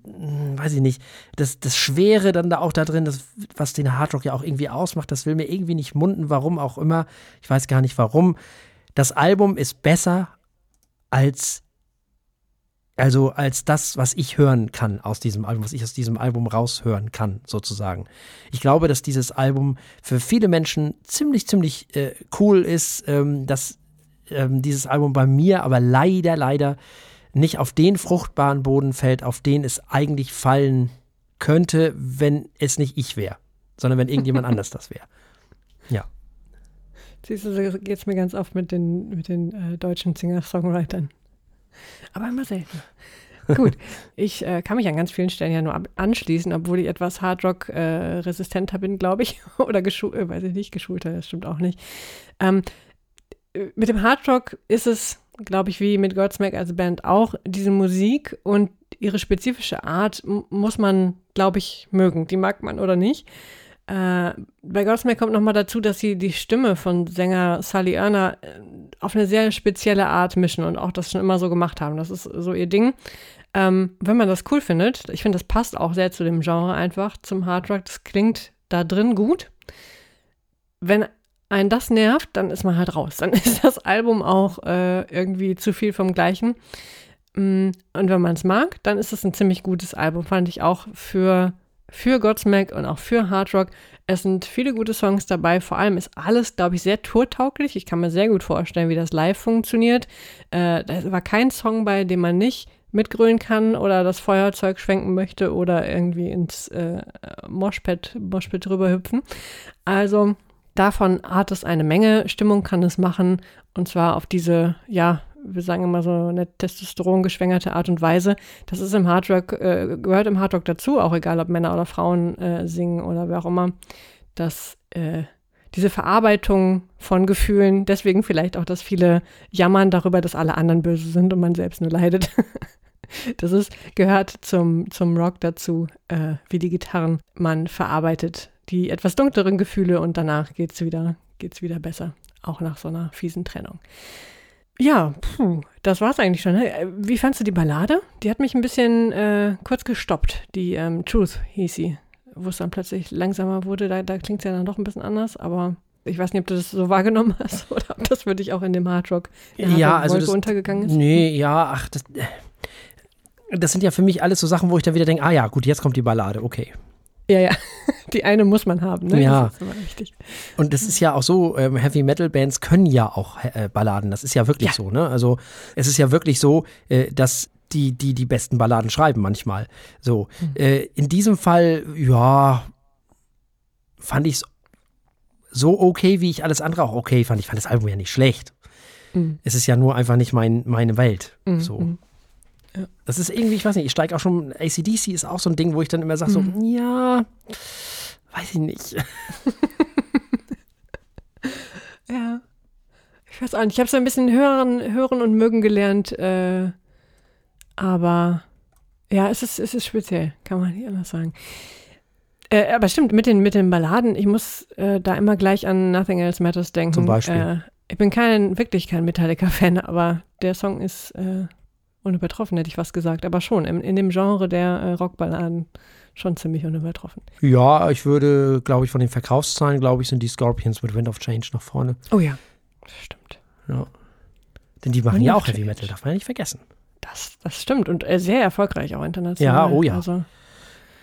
hm, weiß ich nicht, das, das Schwere dann da auch da drin, das, was den Hardrock ja auch irgendwie ausmacht, das will mir irgendwie nicht munden, warum auch immer. Ich weiß gar nicht warum. Das Album ist besser als also als das, was ich hören kann aus diesem Album, was ich aus diesem Album raushören kann, sozusagen. Ich glaube, dass dieses Album für viele Menschen ziemlich, ziemlich äh, cool ist, ähm, dass ähm, dieses Album bei mir aber leider, leider nicht auf den fruchtbaren Boden fällt, auf den es eigentlich fallen könnte, wenn es nicht ich wäre, sondern wenn irgendjemand <laughs> anders das wäre. Ja. Siehst du, so geht es mir ganz oft mit den, mit den äh, deutschen Singer-Songwritern. Aber immer selten. Gut, ich äh, kann mich an ganz vielen Stellen ja nur anschließen, obwohl ich etwas Hardrock-resistenter äh, bin, glaube ich. <laughs> Oder geschult, äh, weiß ich nicht, geschulter, das stimmt auch nicht. Ähm, mit dem Hardrock ist es, glaube ich, wie mit Godsmack als Band auch, diese Musik und ihre spezifische Art muss man, glaube ich, mögen. Die mag man oder nicht. Äh, bei Godsmack kommt nochmal dazu, dass sie die Stimme von Sänger Sully Erner äh, auf eine sehr spezielle Art mischen und auch das schon immer so gemacht haben. Das ist so ihr Ding. Ähm, wenn man das cool findet, ich finde, das passt auch sehr zu dem Genre einfach, zum Hardrock. Das klingt da drin gut. Wenn einen das nervt, dann ist man halt raus. Dann <laughs> ist das Album auch äh, irgendwie zu viel vom Gleichen. Mm, und wenn man es mag, dann ist es ein ziemlich gutes Album, fand ich auch für, für Godsmack und auch für Hard Rock. Es sind viele gute Songs dabei. Vor allem ist alles, glaube ich, sehr tourtauglich. Ich kann mir sehr gut vorstellen, wie das live funktioniert. Äh, da war kein Song bei, dem man nicht mitgrölen kann oder das Feuerzeug schwenken möchte oder irgendwie ins äh, Moshpad, Moshpad drüber hüpfen. Also Davon hat es eine Menge, Stimmung kann es machen und zwar auf diese, ja, wir sagen immer so eine Testosteron geschwängerte Art und Weise. Das ist im Hardrock, äh, gehört im Hardrock dazu, auch egal ob Männer oder Frauen äh, singen oder wer auch immer, dass äh, diese Verarbeitung von Gefühlen, deswegen vielleicht auch, dass viele jammern darüber, dass alle anderen böse sind und man selbst nur leidet. <laughs> das ist, gehört zum, zum Rock dazu, äh, wie die Gitarren man verarbeitet die etwas dunkleren Gefühle und danach geht es wieder, geht's wieder besser. Auch nach so einer fiesen Trennung. Ja, puh, das war's eigentlich schon. Ne? Wie fandst du die Ballade? Die hat mich ein bisschen äh, kurz gestoppt. Die ähm, Truth hieß sie, wo es dann plötzlich langsamer wurde. Da, da klingt es ja dann doch ein bisschen anders, aber ich weiß nicht, ob du das so <laughs> wahrgenommen hast <laughs> oder ob das für dich auch in dem Hardrock ja, also das, untergegangen ist. Nee, ja, ach, das, das sind ja für mich alles so Sachen, wo ich dann wieder denke, ah ja, gut, jetzt kommt die Ballade, okay. Ja, ja. <laughs> Die eine muss man haben, ne? Ja. Das. Und das ist ja auch so, ähm, Heavy Metal Bands können ja auch äh, Balladen. Das ist ja wirklich ja. so, ne? Also es ist ja wirklich so, äh, dass die, die die besten Balladen schreiben manchmal. So. Mhm. Äh, in diesem Fall, ja, fand ich es so okay, wie ich alles andere auch okay fand. Ich fand das Album ja nicht schlecht. Mhm. Es ist ja nur einfach nicht mein, meine Welt. Mhm. So. Ja. Das ist irgendwie, ich weiß nicht, ich steige auch schon, ACDC ist auch so ein Ding, wo ich dann immer sage, so, mhm. ja, weiß ich nicht. <laughs> ja. Ich weiß auch nicht, ich habe so ein bisschen hören, hören und mögen gelernt, äh, aber ja, es ist, es ist speziell, kann man nicht anders sagen. Äh, aber stimmt, mit den, mit den Balladen, ich muss äh, da immer gleich an Nothing Else Matters denken. Zum Beispiel. Äh, ich bin kein, wirklich kein Metallica-Fan, aber der Song ist äh, unübertroffen, hätte ich was gesagt. Aber schon, in, in dem Genre der äh, Rockballaden schon ziemlich unübertroffen. Ja, ich würde, glaube ich, von den Verkaufszahlen, glaube ich, sind die Scorpions mit Wind of Change nach vorne. Oh ja, das stimmt. Ja. Denn die machen Wind ja auch Heavy Metal, darf man ja nicht vergessen. Das, das stimmt und äh, sehr erfolgreich auch international. Ja, oh ja. Also,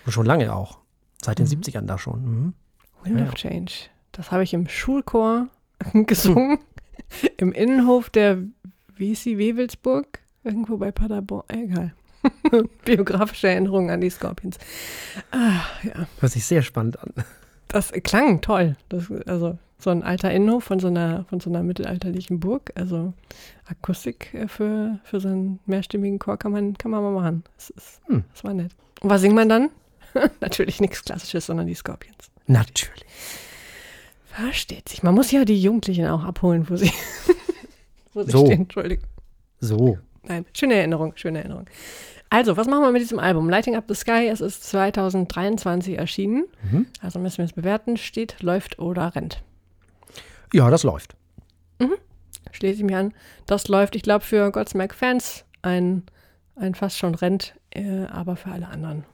und schon lange auch. Seit den mhm. 70ern da schon. Mhm. Wind ja. of Change. Das habe ich im Schulchor <laughs> gesungen. Im Innenhof der, sie, Wewelsburg? Irgendwo bei Paderborn. Egal. <laughs> Biografische Erinnerungen an die Scorpions. Ah, ja. Hört sich sehr spannend an. Das klang toll. Das, also so ein alter Innenhof von so einer, von so einer mittelalterlichen Burg. Also Akustik äh, für, für so einen mehrstimmigen Chor kann man, kann man mal machen. Das, ist, hm. das war nett. Und was singt man dann? <laughs> Natürlich nichts Klassisches, sondern die Scorpions. Natürlich. Versteht sich. Man muss ja die Jugendlichen auch abholen, wo sie, <laughs> wo sie so. stehen. Entschuldigung. So. Nein, schöne Erinnerung, schöne Erinnerung. Also, was machen wir mit diesem Album? Lighting Up the Sky, es ist 2023 erschienen. Mhm. Also müssen wir es bewerten. Steht, läuft oder rennt? Ja, das läuft. Mhm. Schließe ich mir an. Das läuft, ich glaube, für Godsmack-Fans ein, ein fast schon rennt, äh, aber für alle anderen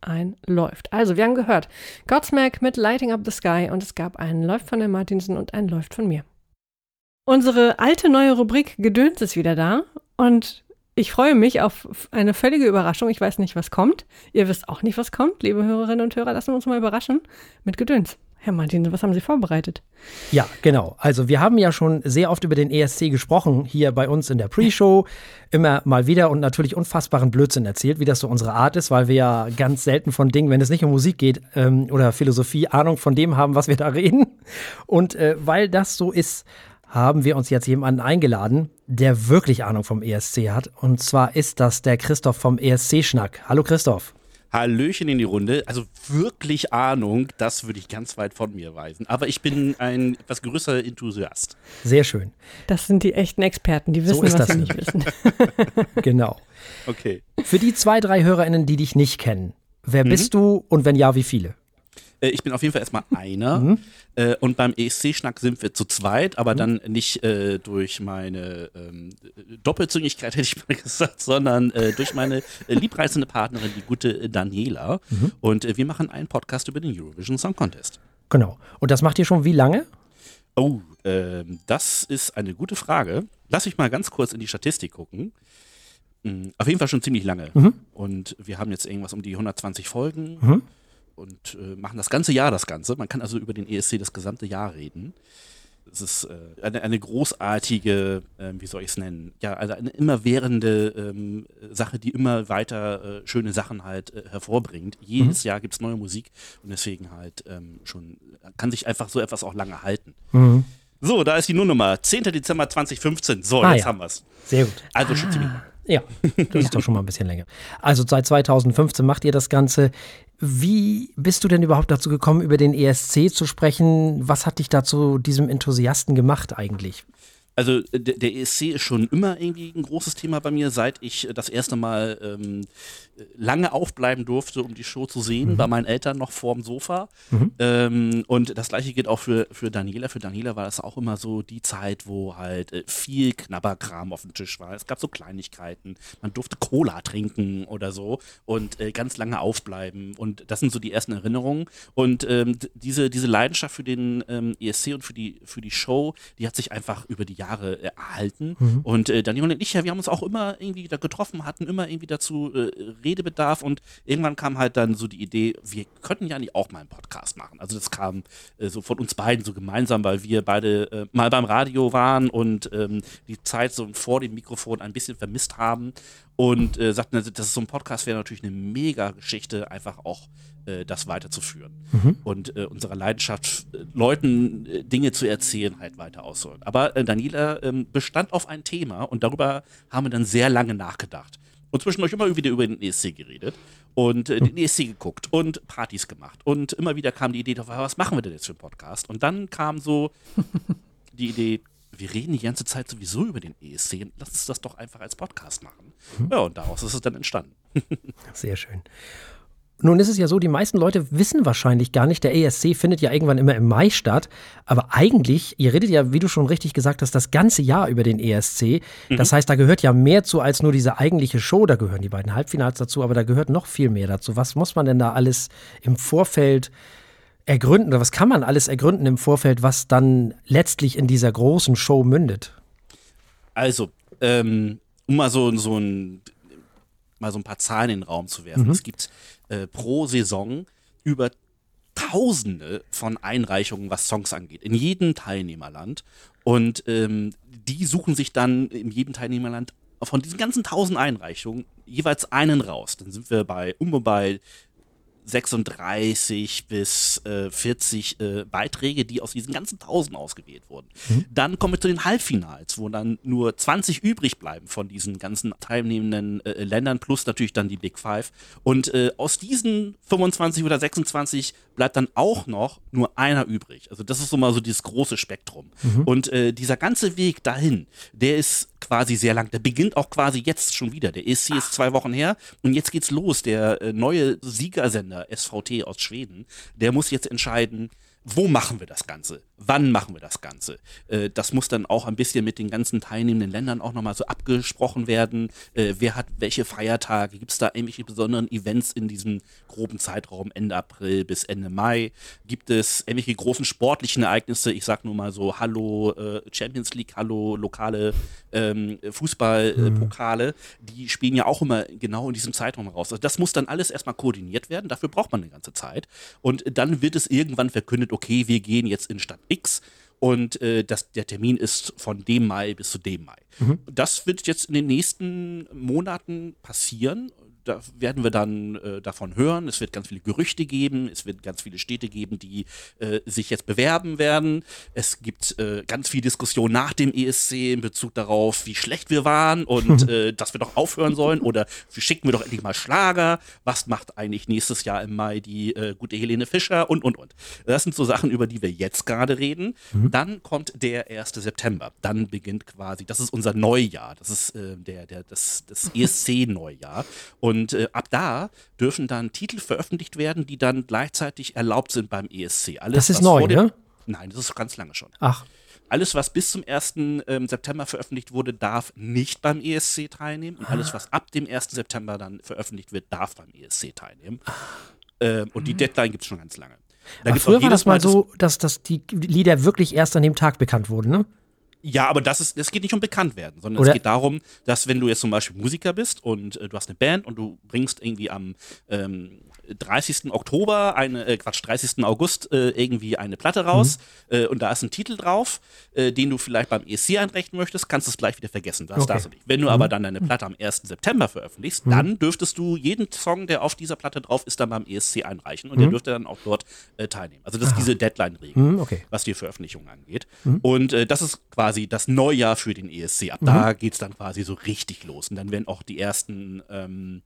ein läuft. Also, wir haben gehört, Godsmack mit Lighting Up the Sky und es gab einen läuft von der Martinsen und einen läuft von mir. Unsere alte neue Rubrik Gedöns ist wieder da und ich freue mich auf eine völlige Überraschung. Ich weiß nicht, was kommt. Ihr wisst auch nicht, was kommt, liebe Hörerinnen und Hörer. Lassen wir uns mal überraschen mit Gedöns. Herr Martin, was haben Sie vorbereitet? Ja, genau. Also wir haben ja schon sehr oft über den ESC gesprochen, hier bei uns in der Pre-Show. Immer mal wieder und natürlich unfassbaren Blödsinn erzählt, wie das so unsere Art ist, weil wir ja ganz selten von Dingen, wenn es nicht um Musik geht ähm, oder Philosophie, Ahnung von dem haben, was wir da reden. Und äh, weil das so ist, haben wir uns jetzt jemanden eingeladen, der wirklich Ahnung vom ESC hat. Und zwar ist das der Christoph vom ESC-Schnack. Hallo Christoph. Hallöchen in die Runde. Also wirklich Ahnung, das würde ich ganz weit von mir weisen. Aber ich bin ein etwas größerer Enthusiast. Sehr schön. Das sind die echten Experten, die wissen, so was das. sie nicht wissen. <laughs> genau. Okay. Für die zwei, drei HörerInnen, die dich nicht kennen, wer mhm. bist du und wenn ja, wie viele? Äh, ich bin auf jeden Fall erstmal einer. Mhm. Äh, und beim ESC-Schnack sind wir zu zweit, aber mhm. dann nicht äh, durch meine ähm, Doppelzüngigkeit, <laughs> hätte ich mal gesagt, sondern äh, durch meine äh, liebreizende Partnerin, die gute Daniela. Mhm. Und wir machen einen Podcast über den Eurovision Song Contest. Genau. Und das macht ihr schon wie lange? Oh, ähm, das ist eine gute Frage. Lass mich mal ganz kurz in die Statistik gucken. Mhm, auf jeden Fall schon ziemlich lange. Mhm. Und wir haben jetzt irgendwas um die 120 Folgen. Mhm und äh, machen das ganze Jahr das Ganze. Man kann also über den ESC das gesamte Jahr reden. Es ist äh, eine, eine, großartige, äh, wie soll ich es nennen, ja, also eine immerwährende ähm, Sache, die immer weiter äh, schöne Sachen halt äh, hervorbringt. Jedes mhm. Jahr gibt es neue Musik und deswegen halt ähm, schon, kann sich einfach so etwas auch lange halten. Mhm. So, da ist die Nullnummer. 10. Dezember 2015. So, ah, jetzt ja. haben wir es. Sehr gut. Also schon ziemlich. Ja, das ist doch schon mal ein bisschen länger. Also seit 2015 macht ihr das Ganze. Wie bist du denn überhaupt dazu gekommen, über den ESC zu sprechen? Was hat dich dazu diesem Enthusiasten gemacht eigentlich? Also der, der, ESC ist schon immer irgendwie ein großes Thema bei mir, seit ich das erste Mal ähm, lange aufbleiben durfte, um die Show zu sehen, mhm. bei meinen Eltern noch vorm Sofa. Mhm. Ähm, und das gleiche gilt auch für, für Daniela. Für Daniela war das auch immer so die Zeit, wo halt äh, viel Knabberkram auf dem Tisch war. Es gab so Kleinigkeiten, man durfte Cola trinken oder so und äh, ganz lange aufbleiben. Und das sind so die ersten Erinnerungen. Und ähm, diese, diese Leidenschaft für den ähm, ESC und für die, für die Show, die hat sich einfach über die Jahre Jahre äh, erhalten. Mhm. Und äh, Daniel und ich, ja, wir haben uns auch immer irgendwie da getroffen, hatten immer irgendwie dazu äh, Redebedarf und irgendwann kam halt dann so die Idee, wir könnten ja nicht auch mal einen Podcast machen. Also das kam äh, so von uns beiden so gemeinsam, weil wir beide äh, mal beim Radio waren und ähm, die Zeit so vor dem Mikrofon ein bisschen vermisst haben und sagten, also, dass so ein Podcast wäre natürlich eine mega Geschichte, einfach auch äh, das weiterzuführen mhm. und äh, unserer Leidenschaft, äh, Leuten äh, Dinge zu erzählen, halt weiter ausholen. Aber äh, Daniela ähm, bestand auf ein Thema und darüber haben wir dann sehr lange nachgedacht. Und zwischendurch immer wieder über den ESC geredet und äh, den ESC geguckt und Partys gemacht. Und immer wieder kam die Idee, was machen wir denn jetzt für einen Podcast? Und dann kam so <laughs> die Idee, wir reden die ganze Zeit sowieso über den ESC und lass uns das doch einfach als Podcast machen. Mhm. Ja, und daraus ist es dann entstanden. <laughs> Sehr schön. Nun ist es ja so, die meisten Leute wissen wahrscheinlich gar nicht, der ESC findet ja irgendwann immer im Mai statt. Aber eigentlich, ihr redet ja, wie du schon richtig gesagt hast, das ganze Jahr über den ESC. Mhm. Das heißt, da gehört ja mehr zu als nur diese eigentliche Show. Da gehören die beiden Halbfinals dazu, aber da gehört noch viel mehr dazu. Was muss man denn da alles im Vorfeld ergründen oder was kann man alles ergründen im Vorfeld, was dann letztlich in dieser großen Show mündet? Also, ähm, um mal so, so ein mal so ein paar Zahlen in den Raum zu werfen. Mhm. Es gibt äh, pro Saison über Tausende von Einreichungen, was Songs angeht, in jedem Teilnehmerland. Und ähm, die suchen sich dann in jedem Teilnehmerland von diesen ganzen tausend Einreichungen jeweils einen raus. Dann sind wir bei um bei 36 bis äh, 40 äh, Beiträge, die aus diesen ganzen Tausend ausgewählt wurden. Mhm. Dann kommen wir zu den Halbfinals, wo dann nur 20 übrig bleiben von diesen ganzen teilnehmenden äh, Ländern, plus natürlich dann die Big Five. Und äh, aus diesen 25 oder 26 bleibt dann auch noch nur einer übrig. Also das ist so mal so dieses große Spektrum. Mhm. Und äh, dieser ganze Weg dahin, der ist quasi sehr lang. Der beginnt auch quasi jetzt schon wieder. Der ESC ist zwei Wochen her und jetzt geht's los. Der äh, neue Siegersender SVT aus Schweden, der muss jetzt entscheiden, wo machen wir das Ganze? Wann machen wir das Ganze? Äh, das muss dann auch ein bisschen mit den ganzen teilnehmenden Ländern auch nochmal so abgesprochen werden. Äh, wer hat welche Feiertage? Gibt es da irgendwelche besonderen Events in diesem groben Zeitraum, Ende April bis Ende Mai? Gibt es irgendwelche großen sportlichen Ereignisse? Ich sag nur mal so, hallo äh, Champions League, hallo lokale ähm, Fußballpokale. Mhm. Die spielen ja auch immer genau in diesem Zeitraum raus. Also das muss dann alles erstmal koordiniert werden. Dafür braucht man eine ganze Zeit. Und dann wird es irgendwann verkündet, okay, wir gehen jetzt in Stadt X und äh, das, der Termin ist von dem Mai bis zu dem Mai. Mhm. Das wird jetzt in den nächsten Monaten passieren da werden wir dann äh, davon hören. Es wird ganz viele Gerüchte geben. Es wird ganz viele Städte geben, die äh, sich jetzt bewerben werden. Es gibt äh, ganz viel Diskussion nach dem ESC in Bezug darauf, wie schlecht wir waren und <laughs> äh, dass wir doch aufhören sollen oder schicken wir doch endlich mal Schlager. Was macht eigentlich nächstes Jahr im Mai die äh, gute Helene Fischer und, und, und. Das sind so Sachen, über die wir jetzt gerade reden. Mhm. Dann kommt der 1. September. Dann beginnt quasi, das ist unser Neujahr. Das ist äh, der, der, das, das ESC-Neujahr. Und und äh, ab da dürfen dann Titel veröffentlicht werden, die dann gleichzeitig erlaubt sind beim ESC. Alles, das ist neu, ne? Nein, das ist ganz lange schon. Ach. Alles, was bis zum 1. Ähm, September veröffentlicht wurde, darf nicht beim ESC teilnehmen. Und alles, was ab dem 1. September dann veröffentlicht wird, darf beim ESC teilnehmen. Ähm, und die mhm. Deadline gibt es schon ganz lange. Da früher war das mal so, dass, dass die Lieder wirklich erst an dem Tag bekannt wurden, ne? Ja, aber das ist, es geht nicht um bekannt werden, sondern Oder? es geht darum, dass wenn du jetzt zum Beispiel Musiker bist und äh, du hast eine Band und du bringst irgendwie am ähm, 30. Oktober, eine, äh, Quatsch, 30. August äh, irgendwie eine Platte raus mhm. äh, und da ist ein Titel drauf, äh, den du vielleicht beim ESC einreichen möchtest, kannst du es gleich wieder vergessen. Das okay. darfst du nicht. Wenn du mhm. aber dann deine Platte am 1. September veröffentlichst, mhm. dann dürftest du jeden Song, der auf dieser Platte drauf ist, dann beim ESC einreichen und der mhm. dürfte dann auch dort äh, teilnehmen. Also das ist diese Deadline-Regel, mhm, okay. was die Veröffentlichung angeht. Mhm. Und äh, das ist quasi das Neujahr für den ESC. Ab da geht es dann quasi so richtig los. Und dann werden auch die ersten ähm,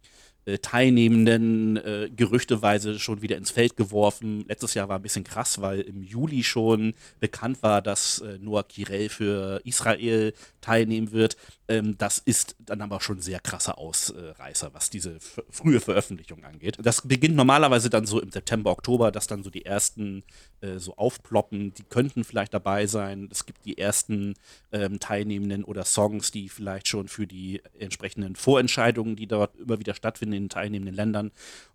äh, Teilnehmenden äh, gerüchteweise schon wieder ins Feld geworfen. Letztes Jahr war ein bisschen krass, weil im Juli schon bekannt war, dass äh, Noah Kirel für Israel teilnehmen wird. Ähm, das ist dann aber schon sehr krasser Ausreißer, was diese frühe Veröffentlichung angeht. Das beginnt normalerweise dann so im September, Oktober, dass dann so die ersten äh, so aufploppen. Die könnten vielleicht dabei sein. Es gibt die ersten ähm, Teilnehmenden oder Songs, die vielleicht schon für die entsprechenden Vorentscheidungen, die dort immer wieder stattfinden in den teilnehmenden Ländern.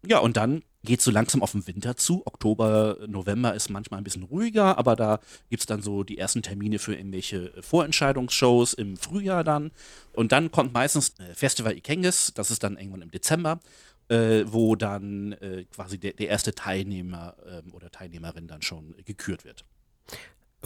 Ja, und dann geht so langsam auf den Winter zu. Oktober, November ist manchmal ein bisschen ruhiger, aber da gibt es dann so die ersten Termine für irgendwelche Vorentscheidungsshows im Frühjahr dann. Und dann kommt meistens äh, Festival Ikengis, das ist dann irgendwann im Dezember. Äh, wo dann äh, quasi der, der, erste Teilnehmer ähm, oder Teilnehmerin dann schon gekürt wird.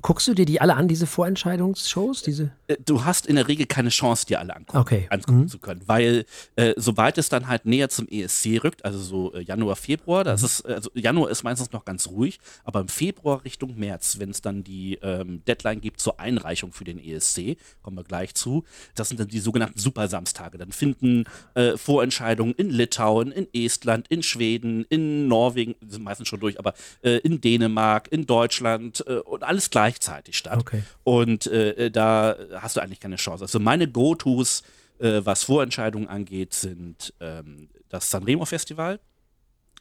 Guckst du dir die alle an, diese Vorentscheidungsshows? Diese? Äh, du hast in der Regel keine Chance, dir alle angucken, okay. angucken mhm. zu können, weil äh, sobald es dann halt näher zum ESC rückt, also so äh, Januar, Februar, das mhm. ist, also Januar ist meistens noch ganz ruhig, aber im Februar Richtung März, wenn es dann die ähm, Deadline gibt zur Einreichung für den ESC, kommen wir gleich zu, das sind dann die sogenannten Supersamstage. Dann finden äh, Vorentscheidungen in Litauen, in Estland, in Schweden, in Norwegen, die sind meistens schon durch, aber äh, in Dänemark, in Deutschland äh, und alles gleich gleichzeitig statt. Okay. Und äh, da hast du eigentlich keine Chance. Also meine Go-Tos, äh, was Vorentscheidungen angeht, sind ähm, das Sanremo Festival.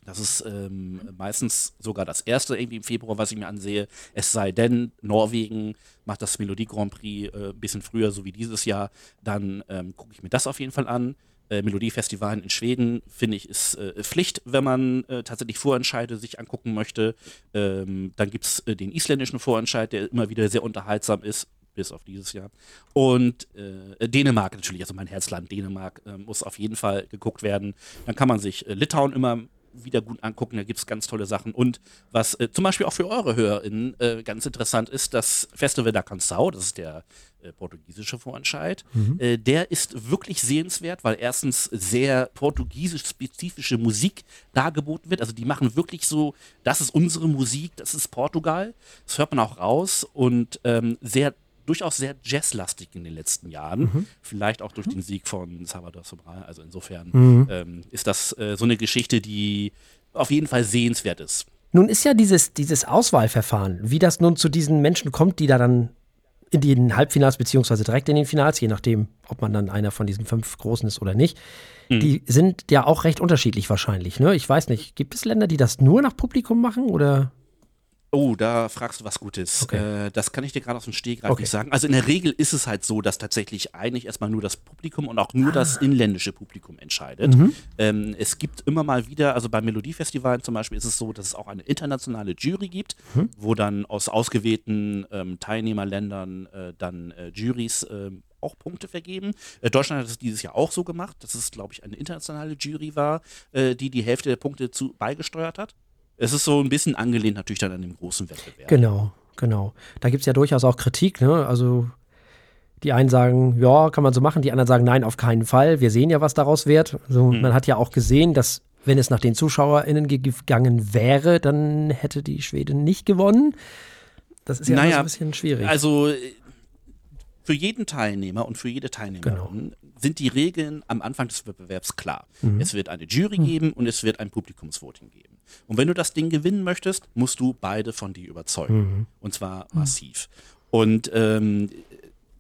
Das ist ähm, meistens sogar das erste irgendwie im Februar, was ich mir ansehe. Es sei denn, Norwegen macht das Melodie Grand Prix äh, ein bisschen früher, so wie dieses Jahr. Dann ähm, gucke ich mir das auf jeden Fall an äh, Melodiefestivalen in Schweden, finde ich, ist äh, Pflicht, wenn man äh, tatsächlich Vorentscheide sich angucken möchte. Ähm, dann gibt es äh, den isländischen Vorentscheid, der immer wieder sehr unterhaltsam ist, bis auf dieses Jahr. Und äh, Dänemark natürlich, also mein Herzland Dänemark, äh, muss auf jeden Fall geguckt werden. Dann kann man sich Litauen immer wieder gut angucken. Da gibt es ganz tolle Sachen. Und was äh, zum Beispiel auch für eure HörerInnen äh, ganz interessant ist, das Festival da Canção, das ist der äh, portugiesische Vorentscheid, mhm. Äh, der ist wirklich sehenswert, weil erstens sehr portugiesisch-spezifische Musik dargeboten wird. Also die machen wirklich so, das ist unsere Musik, das ist Portugal. Das hört man auch raus und ähm, sehr durchaus sehr jazzlastig in den letzten Jahren. Mhm. Vielleicht auch durch den Sieg von Salvador Sobral. Also insofern mhm. ähm, ist das äh, so eine Geschichte, die auf jeden Fall sehenswert ist. Nun ist ja dieses, dieses Auswahlverfahren, wie das nun zu diesen Menschen kommt, die da dann in den Halbfinals beziehungsweise direkt in den Finals, je nachdem, ob man dann einer von diesen fünf Großen ist oder nicht, mhm. die sind ja auch recht unterschiedlich wahrscheinlich. Ne? Ich weiß nicht, gibt es Länder, die das nur nach Publikum machen oder? Oh, da fragst du was Gutes. Okay. Äh, das kann ich dir gerade aus dem Stegreif okay. nicht sagen. Also in der Regel ist es halt so, dass tatsächlich eigentlich erstmal nur das Publikum und auch nur ah. das inländische Publikum entscheidet. Mhm. Ähm, es gibt immer mal wieder, also beim Melodiefestivalen zum Beispiel ist es so, dass es auch eine internationale Jury gibt, mhm. wo dann aus ausgewählten ähm, Teilnehmerländern äh, dann äh, Juries ähm, auch Punkte vergeben. Äh, Deutschland hat es dieses Jahr auch so gemacht, dass es, glaube ich, eine internationale Jury war, äh, die die Hälfte der Punkte zu beigesteuert hat. Es ist so ein bisschen angelehnt natürlich dann an dem großen Wettbewerb. Genau, genau. Da gibt es ja durchaus auch Kritik, ne? Also die einen sagen, ja, kann man so machen, die anderen sagen, nein, auf keinen Fall. Wir sehen ja, was daraus wird. Also, mhm. Man hat ja auch gesehen, dass wenn es nach den ZuschauerInnen gegangen wäre, dann hätte die Schwedin nicht gewonnen. Das ist ja naja, ein bisschen schwierig. Also für jeden Teilnehmer und für jede Teilnehmerin genau. sind die Regeln am Anfang des Wettbewerbs klar. Mhm. Es wird eine Jury mhm. geben und es wird ein Publikumsvoting geben. Und wenn du das Ding gewinnen möchtest, musst du beide von dir überzeugen. Mhm. Und zwar massiv. Und ähm,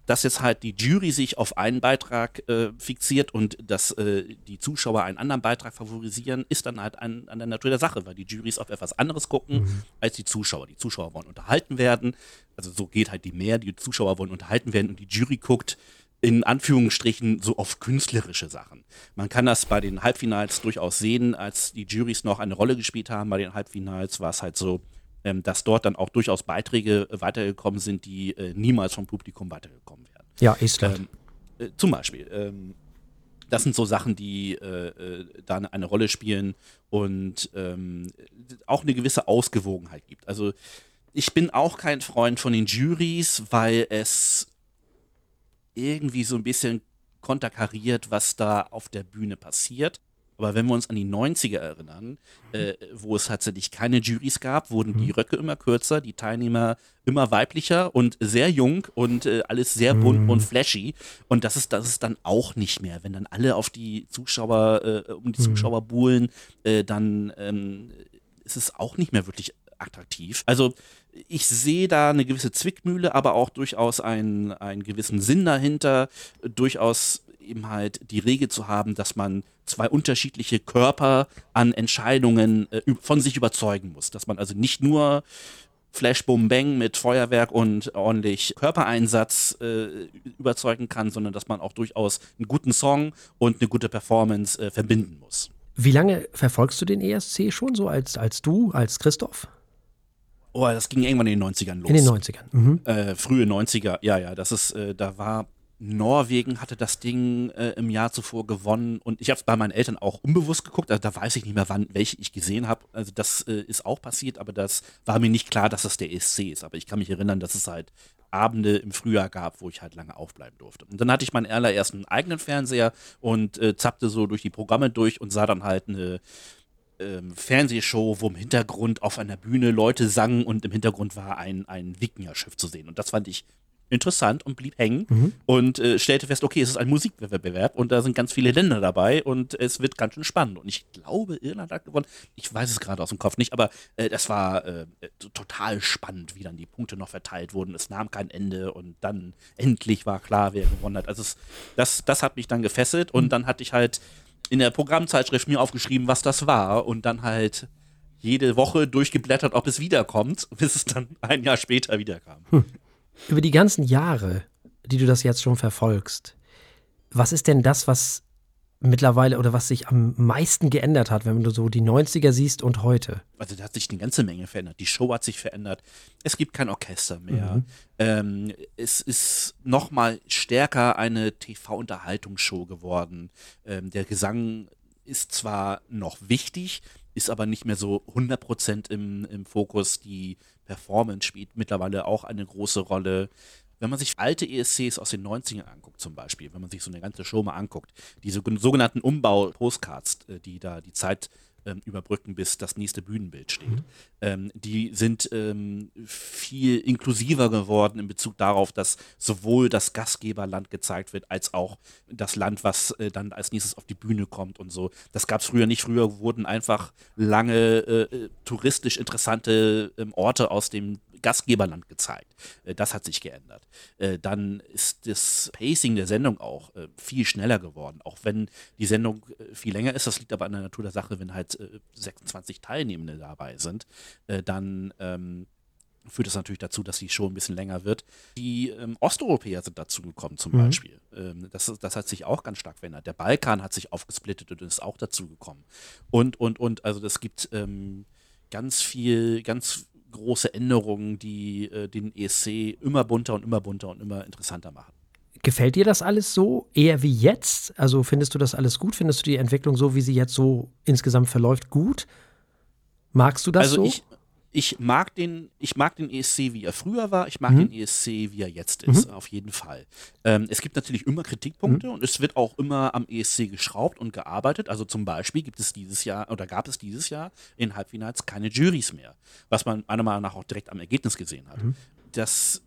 dass jetzt halt die Jury sich auf einen Beitrag äh, fixiert und dass äh, die Zuschauer einen anderen Beitrag favorisieren, ist dann halt an, an der Natur der Sache, weil die Juries auf etwas anderes gucken mhm. als die Zuschauer. Die Zuschauer wollen unterhalten werden, also so geht halt die mehr, die Zuschauer wollen unterhalten werden und die Jury guckt in Anführungsstrichen so auf künstlerische Sachen. Man kann das bei den Halbfinals durchaus sehen, als die Juries noch eine Rolle gespielt haben. Bei den Halbfinals war es halt so, ähm, dass dort dann auch durchaus Beiträge weitergekommen sind, die äh, niemals vom Publikum weitergekommen wären. Ja, Estland. Ähm, äh, zum Beispiel. Ähm, das sind so Sachen, die äh, äh da eine Rolle spielen und ähm, auch eine gewisse Ausgewogenheit gibt. Also ich bin auch kein Freund von den Juries, weil es irgendwie so ein bisschen konterkariert, was da auf der Bühne passiert. Aber wenn wir uns an die 90er erinnern, äh, wo es tatsächlich keine Juries gab, wurden die Röcke immer kürzer, die Teilnehmer immer weiblicher und sehr jung und äh, alles sehr bunt Mhm. und flashy. Und das ist, das ist dann auch nicht mehr. Wenn dann alle auf die Zuschauer, äh, um die Zuschauer buhlen, äh, dann ähm, ist es auch nicht mehr wirklich attraktiv. Also ich sehe da eine gewisse Zwickmühle, aber auch durchaus einen, einen gewissen Sinn dahinter, durchaus eben halt die Regel zu haben, dass man zwei unterschiedliche Körper an Entscheidungen äh, von sich überzeugen muss. Dass man also nicht nur Flash Boom Bang mit Feuerwerk und ordentlich Körpereinsatz äh, überzeugen kann, sondern dass man auch durchaus einen guten Song und eine gute Performance äh, verbinden muss. Wie lange verfolgst du den ESC schon so als, als du, als Christoph? Oh, das ging irgendwann in den 90ern los. In den 90ern. Mhm. Äh, frühe 90er, ja, ja, das ist, äh, da war Norwegen hatte das Ding äh, im Jahr zuvor gewonnen und ich habe es bei meinen Eltern auch unbewusst geguckt, also da weiß ich nicht mehr, wann welche ich gesehen habe. Also das äh, ist auch passiert, aber das war mir nicht klar, dass das der ESC ist. Aber ich kann mich erinnern, dass es halt Abende im Frühjahr gab, wo ich halt lange aufbleiben durfte. Und dann hatte ich meinen allerersten eigenen Fernseher und äh, zappte so durch die Programme durch und sah dann halt eine ähm, Fernsehshow, wo im Hintergrund auf einer Bühne Leute sangen und im Hintergrund war ein, ein Wikingerschiff zu sehen. Und das fand ich interessant und blieb hängen und äh, stellte fest, okay, es ist ein Musikwettbewerb und da sind ganz viele Länder dabei und es wird ganz schön spannend. Und ich glaube, Irland hat gewonnen. Ich weiß es gerade aus dem Kopf nicht, aber äh, das war äh, äh, total spannend, wie dann die Punkte noch verteilt wurden. Es nahm kein Ende und dann endlich war klar, wer gewonnen hat. Also es, das, das hat mich dann gefesselt und dann hatte ich halt in der Programmzeitschrift mir aufgeschrieben, was das war und dann halt jede Woche durchgeblättert, ob es wiederkommt, <laughs> bis es dann ein Jahr später wiederkam. Über die ganzen Jahre, die du das jetzt schon verfolgst, was ist denn das, was mittlerweile oder was sich am meisten geändert hat, wenn du so die 90er siehst und heute? Also da hat sich eine ganze Menge verändert. Die Show hat sich verändert. Es gibt kein Orchester mehr. Ähm, es ist noch mal stärker eine TV-Unterhaltungsshow geworden. Ähm, der Gesang ist zwar noch wichtig, ist aber nicht mehr so 100% im, im Fokus. Die Performance spielt mittlerweile auch eine große Rolle. Wenn man sich alte ESCs aus den 90ern anguckt, zum Beispiel, wenn man sich so eine ganze Show mal anguckt, diese sogenannten Umbau-Postcards, äh, die da die Zeit ähm, überbrücken, bis das nächste Bühnenbild steht. Ähm, die sind ähm, viel inklusiver geworden in Bezug darauf, dass sowohl das Gastgeberland gezeigt wird, als auch das Land, was äh, dann als nächstes auf die Bühne kommt und so. Das gab es früher nicht. Früher wurden einfach lange äh, äh, touristisch interessante ähm, Orte aus dem Gastgeberland gezeigt. Äh, Das hat sich geändert. Äh, Dann ist das Pacing der Sendung auch äh, viel schneller geworden. Auch wenn die Sendung viel länger ist, das liegt aber an der Natur der Sache, wenn halt äh, 26 Teilnehmende dabei sind, dann ähm, führt das natürlich dazu, dass die Show ein bisschen länger wird. Die ähm, Osteuropäer sind dazu gekommen zum Beispiel. Ähm, das, das hat sich auch ganz stark verändert. Der Balkan hat sich aufgesplittet und ist auch dazu gekommen. Und, und, und, also das gibt ähm, ganz viel, ganz große Änderungen, die äh, den ESC immer bunter und immer bunter und immer interessanter machen. Gefällt dir das alles so eher wie jetzt? Also findest du das alles gut? Findest du die Entwicklung so, wie sie jetzt so insgesamt verläuft, gut? Magst du das also so? ich, ich mag den, ich mag den ESC, wie er früher war, ich mag den ESC, wie er jetzt ist, auf jeden Fall. Ähm, es gibt natürlich immer Kritikpunkte und es wird auch immer am ESC geschraubt und gearbeitet. Also zum Beispiel gibt es dieses Jahr oder gab es dieses Jahr in Halbfinals keine Juries mehr, was man meiner Meinung nach auch direkt am Ergebnis gesehen hat. Das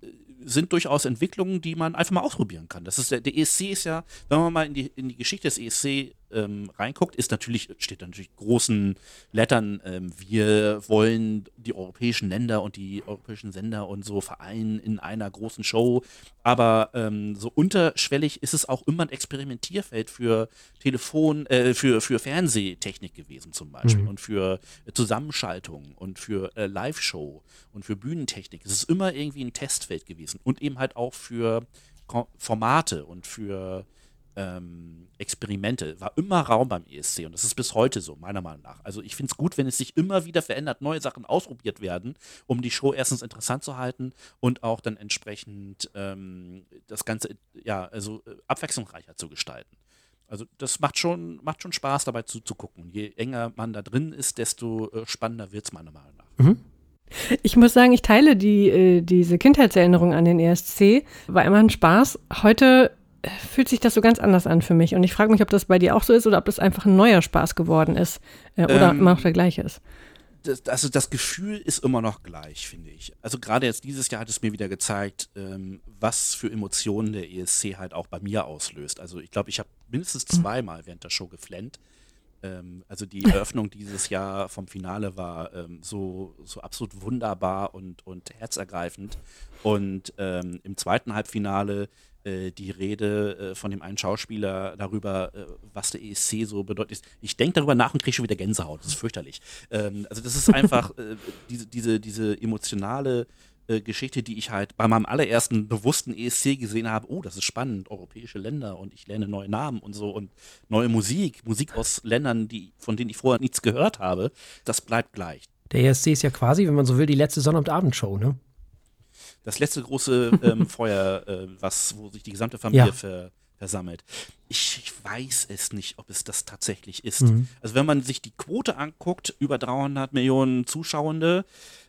äh, sind durchaus Entwicklungen, die man einfach mal ausprobieren kann. Das ist der, der ESC ist ja, wenn man mal in die, in die Geschichte des ESC ähm, reinguckt, ist natürlich, steht da natürlich großen Lettern, ähm, wir wollen die europäischen Länder und die europäischen Sender und so vereinen in einer großen Show. Aber ähm, so unterschwellig ist es auch immer ein Experimentierfeld für Telefon, äh, für, für Fernsehtechnik gewesen zum Beispiel und für Zusammenschaltung und für äh, Live-Show und für Bühnentechnik. Es ist immer irgendwie ein Testfeld gewesen und eben halt auch für Formate und für ähm, Experimente. War immer Raum beim ESC und das ist bis heute so, meiner Meinung nach. Also ich finde es gut, wenn es sich immer wieder verändert, neue Sachen ausprobiert werden, um die Show erstens interessant zu halten und auch dann entsprechend ähm, das Ganze ja, also äh, abwechslungsreicher zu gestalten. Also das macht schon, macht schon Spaß, dabei zuzugucken. Je enger man da drin ist, desto äh, spannender wird es meiner Meinung nach. Ich muss sagen, ich teile die, äh, diese Kindheitserinnerung an den ESC. War immer ein Spaß. Heute fühlt sich das so ganz anders an für mich. Und ich frage mich, ob das bei dir auch so ist oder ob das einfach ein neuer Spaß geworden ist äh, oder ähm, immer noch der gleiche ist. Das, also das Gefühl ist immer noch gleich, finde ich. Also gerade jetzt dieses Jahr hat es mir wieder gezeigt, ähm, was für Emotionen der ESC halt auch bei mir auslöst. Also ich glaube, ich habe mindestens mhm. zweimal während der Show geflennt. Ähm, also die <laughs> Eröffnung dieses Jahr vom Finale war ähm, so, so absolut wunderbar und, und herzergreifend. Und ähm, im zweiten Halbfinale äh, die Rede äh, von dem einen Schauspieler darüber, äh, was der ESC so bedeutet. Ich denke darüber nach und kriege schon wieder Gänsehaut. Das ist fürchterlich. Ähm, also das ist einfach äh, diese, diese, diese emotionale äh, Geschichte, die ich halt bei meinem allerersten bewussten ESC gesehen habe, oh, das ist spannend, europäische Länder und ich lerne neue Namen und so und neue Musik, Musik aus Ländern, die, von denen ich vorher nichts gehört habe, das bleibt gleich. Der ESC ist ja quasi, wenn man so will, die letzte Sonntagabendshow, ne? Das letzte große <laughs> ähm, Feuer, äh, was, wo sich die gesamte Familie ja. ver, versammelt. Ich, ich, weiß es nicht, ob es das tatsächlich ist. Mhm. Also wenn man sich die Quote anguckt, über 300 Millionen Zuschauende,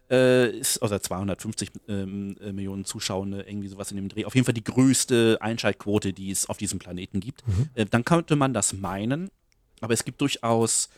äh, ist, oder 250 ähm, äh, Millionen Zuschauende, irgendwie sowas in dem Dreh. Auf jeden Fall die größte Einschaltquote, die es auf diesem Planeten gibt. Mhm. Äh, dann könnte man das meinen, aber es gibt durchaus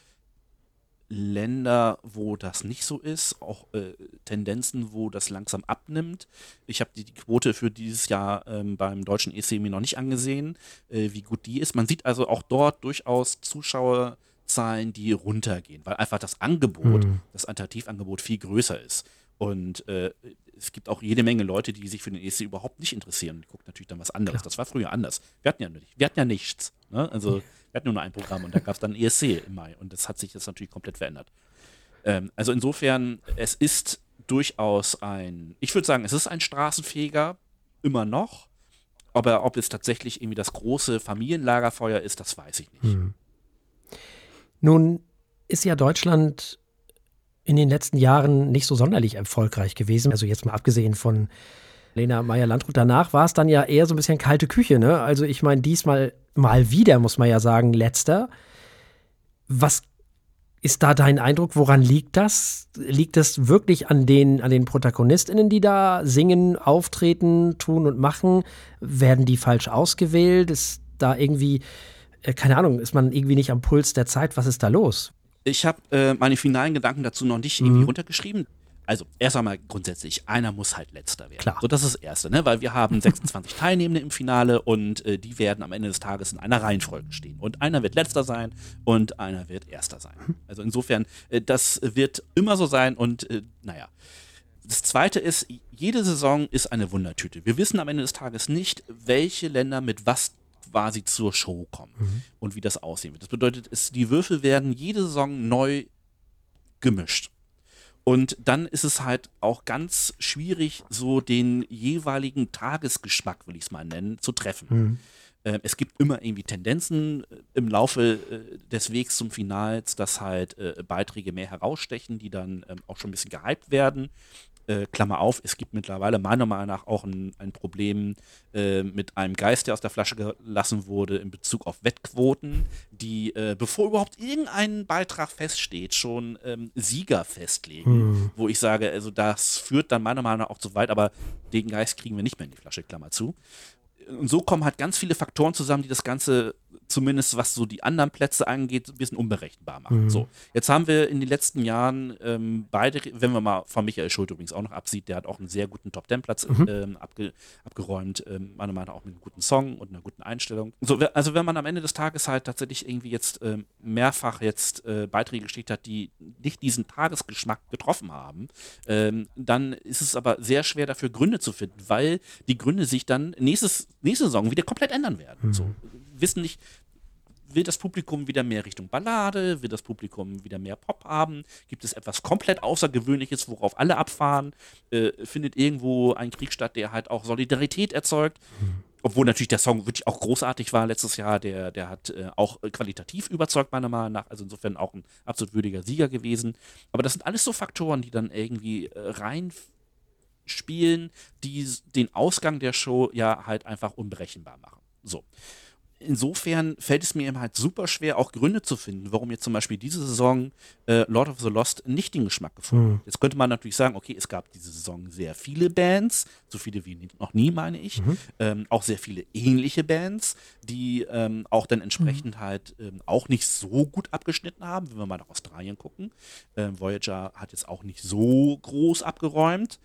Länder, wo das nicht so ist, auch äh, Tendenzen, wo das langsam abnimmt. Ich habe die, die, Quote für dieses Jahr ähm, beim deutschen EC mir noch nicht angesehen, äh, wie gut die ist. Man sieht also auch dort durchaus Zuschauer Zahlen, die runtergehen, weil einfach das Angebot, mhm. das Alternativangebot viel größer ist. Und äh, es gibt auch jede Menge Leute, die sich für den ESC überhaupt nicht interessieren. Die gucken natürlich dann was anderes. Klar. Das war früher anders. Wir hatten ja, nicht, wir hatten ja nichts. Ne? Also wir hatten nur ein Programm und da gab es dann ESC im Mai. Und das hat sich jetzt natürlich komplett verändert. Ähm, also insofern, es ist durchaus ein, ich würde sagen, es ist ein Straßenfeger, immer noch. Aber ob es tatsächlich irgendwie das große Familienlagerfeuer ist, das weiß ich nicht. Mhm. Nun ist ja Deutschland in den letzten Jahren nicht so sonderlich erfolgreich gewesen. Also jetzt mal abgesehen von Lena Meyer-Landrut. Danach war es dann ja eher so ein bisschen kalte Küche. Ne? Also ich meine, diesmal mal wieder, muss man ja sagen, letzter. Was ist da dein Eindruck? Woran liegt das? Liegt das wirklich an den, an den ProtagonistInnen, die da singen, auftreten, tun und machen? Werden die falsch ausgewählt? Ist da irgendwie äh, keine Ahnung, ist man irgendwie nicht am Puls der Zeit? Was ist da los? Ich habe äh, meine finalen Gedanken dazu noch nicht irgendwie mhm. runtergeschrieben. Also, erst einmal grundsätzlich, einer muss halt letzter werden. Klar. So, das ist das Erste, ne? weil wir haben <laughs> 26 Teilnehmende im Finale und äh, die werden am Ende des Tages in einer Reihenfolge stehen. Und einer wird letzter sein und einer wird erster sein. Mhm. Also insofern, äh, das wird immer so sein und äh, naja. Das Zweite ist, jede Saison ist eine Wundertüte. Wir wissen am Ende des Tages nicht, welche Länder mit was quasi zur Show kommen mhm. und wie das aussehen wird. Das bedeutet, es, die Würfel werden jede Saison neu gemischt. Und dann ist es halt auch ganz schwierig, so den jeweiligen Tagesgeschmack, will ich es mal nennen, zu treffen. Mhm. Äh, es gibt immer irgendwie Tendenzen äh, im Laufe äh, des Wegs zum Finals, dass halt äh, Beiträge mehr herausstechen, die dann ähm, auch schon ein bisschen gehypt werden äh, Klammer auf, es gibt mittlerweile meiner Meinung nach auch ein, ein Problem äh, mit einem Geist, der aus der Flasche gelassen wurde in Bezug auf Wettquoten, die, äh, bevor überhaupt irgendein Beitrag feststeht, schon ähm, Sieger festlegen. Hm. Wo ich sage, also das führt dann meiner Meinung nach auch zu weit, aber den Geist kriegen wir nicht mehr in die Flasche, Klammer zu. Und so kommen halt ganz viele Faktoren zusammen, die das Ganze zumindest was so die anderen Plätze angeht, ein bisschen unberechenbar machen. Mhm. So, jetzt haben wir in den letzten Jahren ähm, beide, wenn man mal von Michael Schuld übrigens auch noch absieht, der hat auch einen sehr guten Top-10-Platz mhm. ähm, abge, abgeräumt, ähm, meiner Meinung nach auch mit einem guten Song und einer guten Einstellung. So, also wenn man am Ende des Tages halt tatsächlich irgendwie jetzt ähm, mehrfach jetzt äh, Beiträge geschickt hat, die nicht diesen Tagesgeschmack getroffen haben, ähm, dann ist es aber sehr schwer dafür Gründe zu finden, weil die Gründe sich dann nächstes, nächste Saison wieder komplett ändern werden. Mhm. So, wissen nicht, will das Publikum wieder mehr Richtung Ballade? Will das Publikum wieder mehr Pop haben? Gibt es etwas komplett Außergewöhnliches, worauf alle abfahren? Äh, findet irgendwo ein Krieg statt, der halt auch Solidarität erzeugt? Mhm. Obwohl natürlich der Song wirklich auch großartig war letztes Jahr. Der, der hat äh, auch qualitativ überzeugt, meiner Meinung nach. Also insofern auch ein absolut würdiger Sieger gewesen. Aber das sind alles so Faktoren, die dann irgendwie äh, rein spielen, die den Ausgang der Show ja halt einfach unberechenbar machen. So. Insofern fällt es mir eben halt super schwer, auch Gründe zu finden, warum jetzt zum Beispiel diese Saison äh, Lord of the Lost nicht den Geschmack gefunden hat. Mhm. Jetzt könnte man natürlich sagen, okay, es gab diese Saison sehr viele Bands, so viele wie noch nie, meine ich, mhm. ähm, auch sehr viele ähnliche Bands, die ähm, auch dann entsprechend mhm. halt ähm, auch nicht so gut abgeschnitten haben, wenn wir mal nach Australien gucken. Ähm, Voyager hat jetzt auch nicht so groß abgeräumt,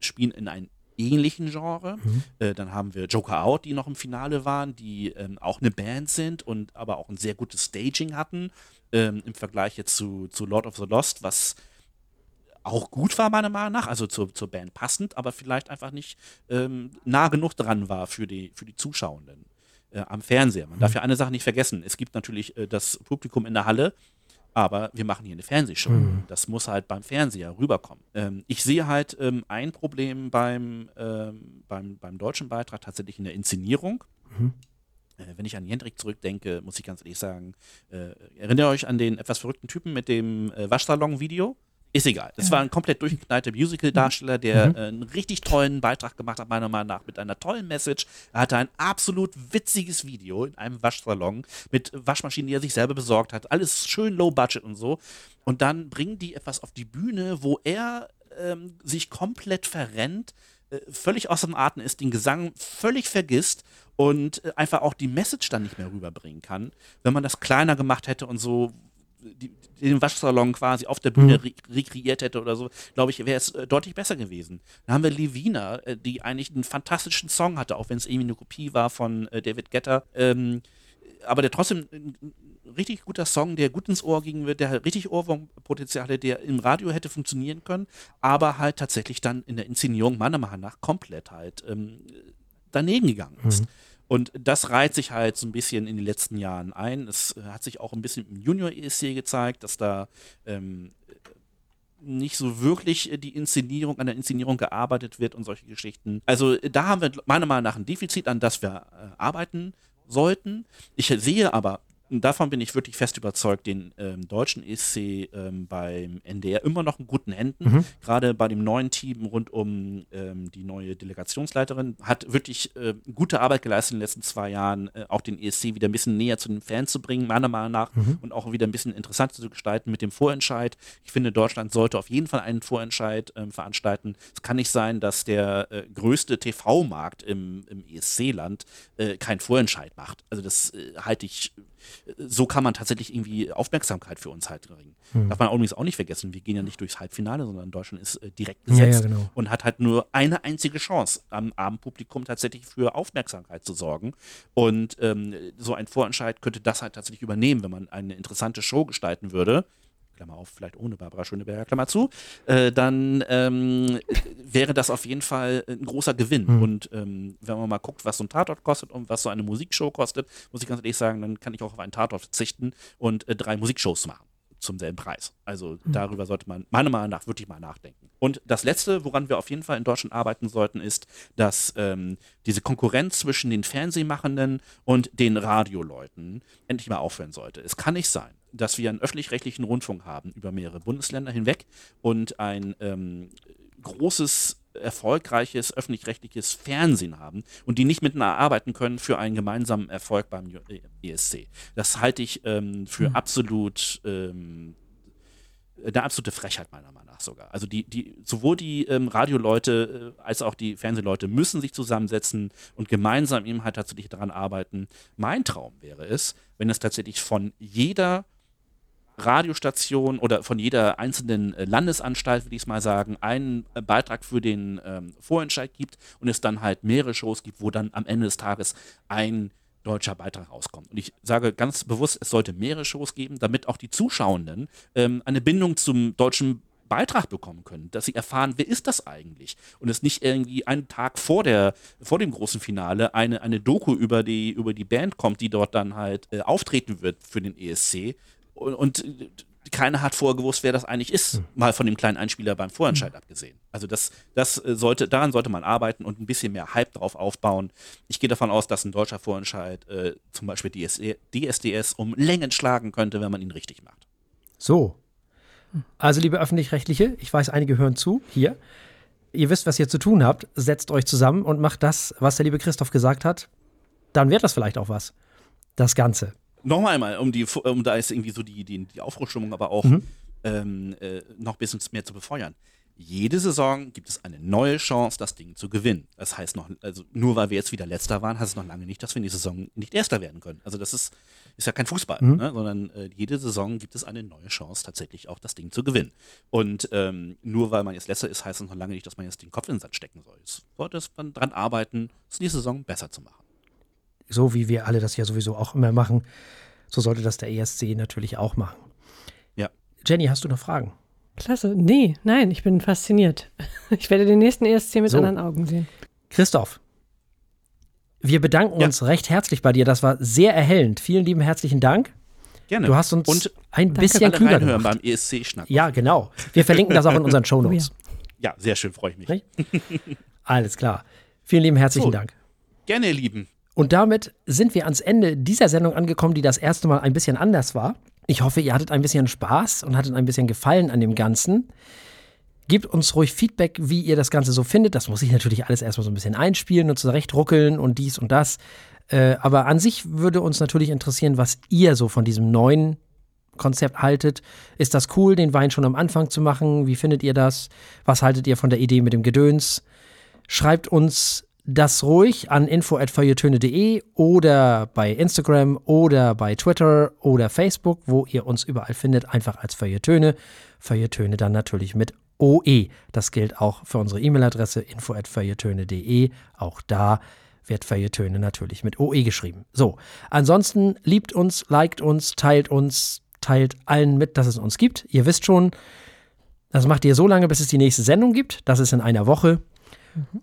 spielen in ein ähnlichen Genre. Mhm. Äh, dann haben wir Joker Out, die noch im Finale waren, die ähm, auch eine Band sind und aber auch ein sehr gutes Staging hatten ähm, im Vergleich jetzt zu, zu Lord of the Lost, was auch gut war, meiner Meinung nach, also zur, zur Band passend, aber vielleicht einfach nicht ähm, nah genug dran war für die, für die Zuschauenden äh, am Fernseher. Man mhm. darf ja eine Sache nicht vergessen. Es gibt natürlich äh, das Publikum in der Halle, aber wir machen hier eine Fernsehshow. Mhm. Das muss halt beim Fernseher rüberkommen. Ähm, ich sehe halt ähm, ein Problem beim, ähm, beim, beim deutschen Beitrag tatsächlich in der Inszenierung. Mhm. Äh, wenn ich an Jendrik zurückdenke, muss ich ganz ehrlich sagen, äh, erinnert ihr euch an den etwas verrückten Typen mit dem äh, Waschsalon-Video? Ist egal. Das ja. war ein komplett durchgeknallter Musical-Darsteller, der mhm. äh, einen richtig tollen Beitrag gemacht hat, meiner Meinung nach, mit einer tollen Message. Er hatte ein absolut witziges Video in einem Waschsalon mit Waschmaschinen, die er sich selber besorgt hat. Alles schön low budget und so. Und dann bringen die etwas auf die Bühne, wo er ähm, sich komplett verrennt, äh, völlig aus dem Atem ist, den Gesang völlig vergisst und äh, einfach auch die Message dann nicht mehr rüberbringen kann. Wenn man das kleiner gemacht hätte und so, die, den Waschsalon quasi auf der Bühne mhm. re rekreiert hätte oder so, glaube ich, wäre es äh, deutlich besser gewesen. Dann haben wir Levina, äh, die eigentlich einen fantastischen Song hatte, auch wenn es irgendwie eine Kopie war von äh, David Getter. Ähm, aber der trotzdem ein, richtig guter Song, der gut ins Ohr ging, der halt richtig Ohrwurmpotenzial hatte, der im Radio hätte funktionieren können, aber halt tatsächlich dann in der Inszenierung meiner Meinung nach komplett halt ähm, daneben gegangen ist. Mhm. Und das reiht sich halt so ein bisschen in den letzten Jahren ein. Es hat sich auch ein bisschen im Junior-ESC gezeigt, dass da ähm, nicht so wirklich die Inszenierung, an der Inszenierung gearbeitet wird und solche Geschichten. Also da haben wir meiner Meinung nach ein Defizit, an das wir äh, arbeiten sollten. Ich sehe aber davon bin ich wirklich fest überzeugt, den ähm, deutschen ESC ähm, beim NDR immer noch in guten Händen. Mhm. Gerade bei dem neuen Team rund um ähm, die neue Delegationsleiterin hat wirklich äh, gute Arbeit geleistet in den letzten zwei Jahren, äh, auch den ESC wieder ein bisschen näher zu den Fans zu bringen, meiner Meinung nach, mhm. und auch wieder ein bisschen interessanter zu gestalten mit dem Vorentscheid. Ich finde, Deutschland sollte auf jeden Fall einen Vorentscheid ähm, veranstalten. Es kann nicht sein, dass der äh, größte TV-Markt im, im ESC-Land äh, keinen Vorentscheid macht. Also das äh, halte ich so kann man tatsächlich irgendwie Aufmerksamkeit für uns halt bringen. Hm. Darf man übrigens auch nicht vergessen, wir gehen ja nicht durchs Halbfinale, sondern Deutschland ist äh, direkt gesetzt ja, ja, genau. und hat halt nur eine einzige Chance, am Abendpublikum tatsächlich für Aufmerksamkeit zu sorgen. Und ähm, so ein Vorentscheid könnte das halt tatsächlich übernehmen, wenn man eine interessante Show gestalten würde. Klammer auf, vielleicht ohne Barbara Schöneberger, Klammer zu, äh, dann ähm, wäre das auf jeden Fall ein großer Gewinn. Mhm. Und ähm, wenn man mal guckt, was so ein Tatort kostet und was so eine Musikshow kostet, muss ich ganz ehrlich sagen, dann kann ich auch auf einen Tatort verzichten und äh, drei Musikshows machen zum selben Preis. Also mhm. darüber sollte man meiner Meinung nach wirklich mal nachdenken. Und das Letzte, woran wir auf jeden Fall in Deutschland arbeiten sollten, ist, dass ähm, diese Konkurrenz zwischen den Fernsehmachenden und den Radioleuten endlich mal aufhören sollte. Es kann nicht sein, dass wir einen öffentlich-rechtlichen Rundfunk haben über mehrere Bundesländer hinweg und ein ähm, großes erfolgreiches öffentlich-rechtliches Fernsehen haben und die nicht miteinander arbeiten können für einen gemeinsamen Erfolg beim ESC. Das halte ich ähm, für mhm. absolut ähm, eine absolute Frechheit meiner Meinung nach sogar. Also die, die, sowohl die ähm, Radioleute äh, als auch die Fernsehleute müssen sich zusammensetzen und gemeinsam eben halt tatsächlich daran arbeiten. Mein Traum wäre es, wenn es tatsächlich von jeder Radiostation oder von jeder einzelnen äh, Landesanstalt, würde ich es mal sagen, einen äh, Beitrag für den ähm, Vorentscheid gibt und es dann halt mehrere Shows gibt, wo dann am Ende des Tages ein deutscher Beitrag rauskommt. Und ich sage ganz bewusst, es sollte mehrere Shows geben, damit auch die Zuschauenden ähm, eine Bindung zum deutschen Beitrag bekommen können, dass sie erfahren, wer ist das eigentlich? Und es nicht irgendwie einen Tag vor, der, vor dem großen Finale eine, eine Doku über die, über die Band kommt, die dort dann halt äh, auftreten wird für den ESC, und, und keiner hat vorher gewusst, wer das eigentlich ist, hm. mal von dem kleinen Einspieler beim Vorentscheid hm. abgesehen. Also das, das äh, sollte, daran sollte man arbeiten und ein bisschen mehr Hype drauf aufbauen. Ich gehe davon aus, dass ein deutscher Vorentscheid äh, zum Beispiel DSD, DSDS um Längen schlagen könnte, wenn man ihn richtig macht. So. Also, liebe Öffentlich-Rechtliche, ich weiß, einige hören zu hier. Ihr wisst, was ihr zu tun habt. Setzt euch zusammen und macht das, was der liebe Christoph gesagt hat. Dann wird das vielleicht auch was. das Ganze. Nochmal einmal, um, die, um da ist irgendwie so die, die, die Aufbruchstimmung, aber auch mhm. ähm, äh, noch ein bisschen mehr zu befeuern. Jede Saison gibt es eine neue Chance, das Ding zu gewinnen. Das heißt noch, also nur weil wir jetzt wieder Letzter waren, heißt es noch lange nicht, dass wir in die Saison nicht Erster werden können. Also das ist, ist ja kein Fußball, mhm. ne? sondern äh, jede Saison gibt es eine neue Chance, tatsächlich auch das Ding zu gewinnen. Und ähm, nur weil man jetzt Letzter ist, heißt es noch lange nicht, dass man jetzt den Kopf in den Sand stecken soll. Es sollte man dran arbeiten, es die Saison besser zu machen. So wie wir alle das ja sowieso auch immer machen, so sollte das der ESC natürlich auch machen. Ja. Jenny, hast du noch Fragen? Klasse. Nee, nein, ich bin fasziniert. <laughs> Ich werde den nächsten ESC mit so. anderen Augen sehen. Christoph, wir bedanken ja. uns recht herzlich bei dir. Das war sehr erhellend. Vielen lieben herzlichen Dank. Gerne. Du hast uns Und ein bisschen klüger gemacht. beim ESC-Schnack. Ja, genau. Wir verlinken das auch in unseren <laughs> Shownotes. Oh ja. ja, sehr schön, freue ich mich. Alles klar. Vielen lieben herzlichen so, Dank. Gerne, ihr Lieben. Und damit sind wir ans Ende dieser Sendung angekommen, die das erste Mal ein bisschen anders war. Ich hoffe, ihr hattet ein bisschen Spaß und hattet ein bisschen Gefallen an dem Ganzen. Gebt uns ruhig Feedback, wie ihr das Ganze so findet. Das muss ich natürlich alles erstmal so ein bisschen einspielen und zurechtruckeln und dies und das. Äh, aber an sich würde uns natürlich interessieren, was ihr so von diesem neuen Konzept haltet. Ist das cool, den Wein schon am Anfang zu machen? Wie findet ihr das? Was haltet ihr von der Idee mit dem Gedöns? Schreibt uns das ruhig an info.feuilletöne.de oder bei Instagram oder bei Twitter oder Facebook, wo ihr uns überall findet, einfach als Feuilletöne. Feuilletöne dann natürlich mit OE. Das gilt auch für unsere E-Mail-Adresse info.feuilletöne.de. Auch da wird Feuilletöne natürlich mit OE geschrieben. So, ansonsten liebt uns, liked uns, teilt uns, teilt allen mit, dass es uns gibt. Ihr wisst schon, das macht ihr so lange, bis es die nächste Sendung gibt. Das ist in einer Woche. Mhm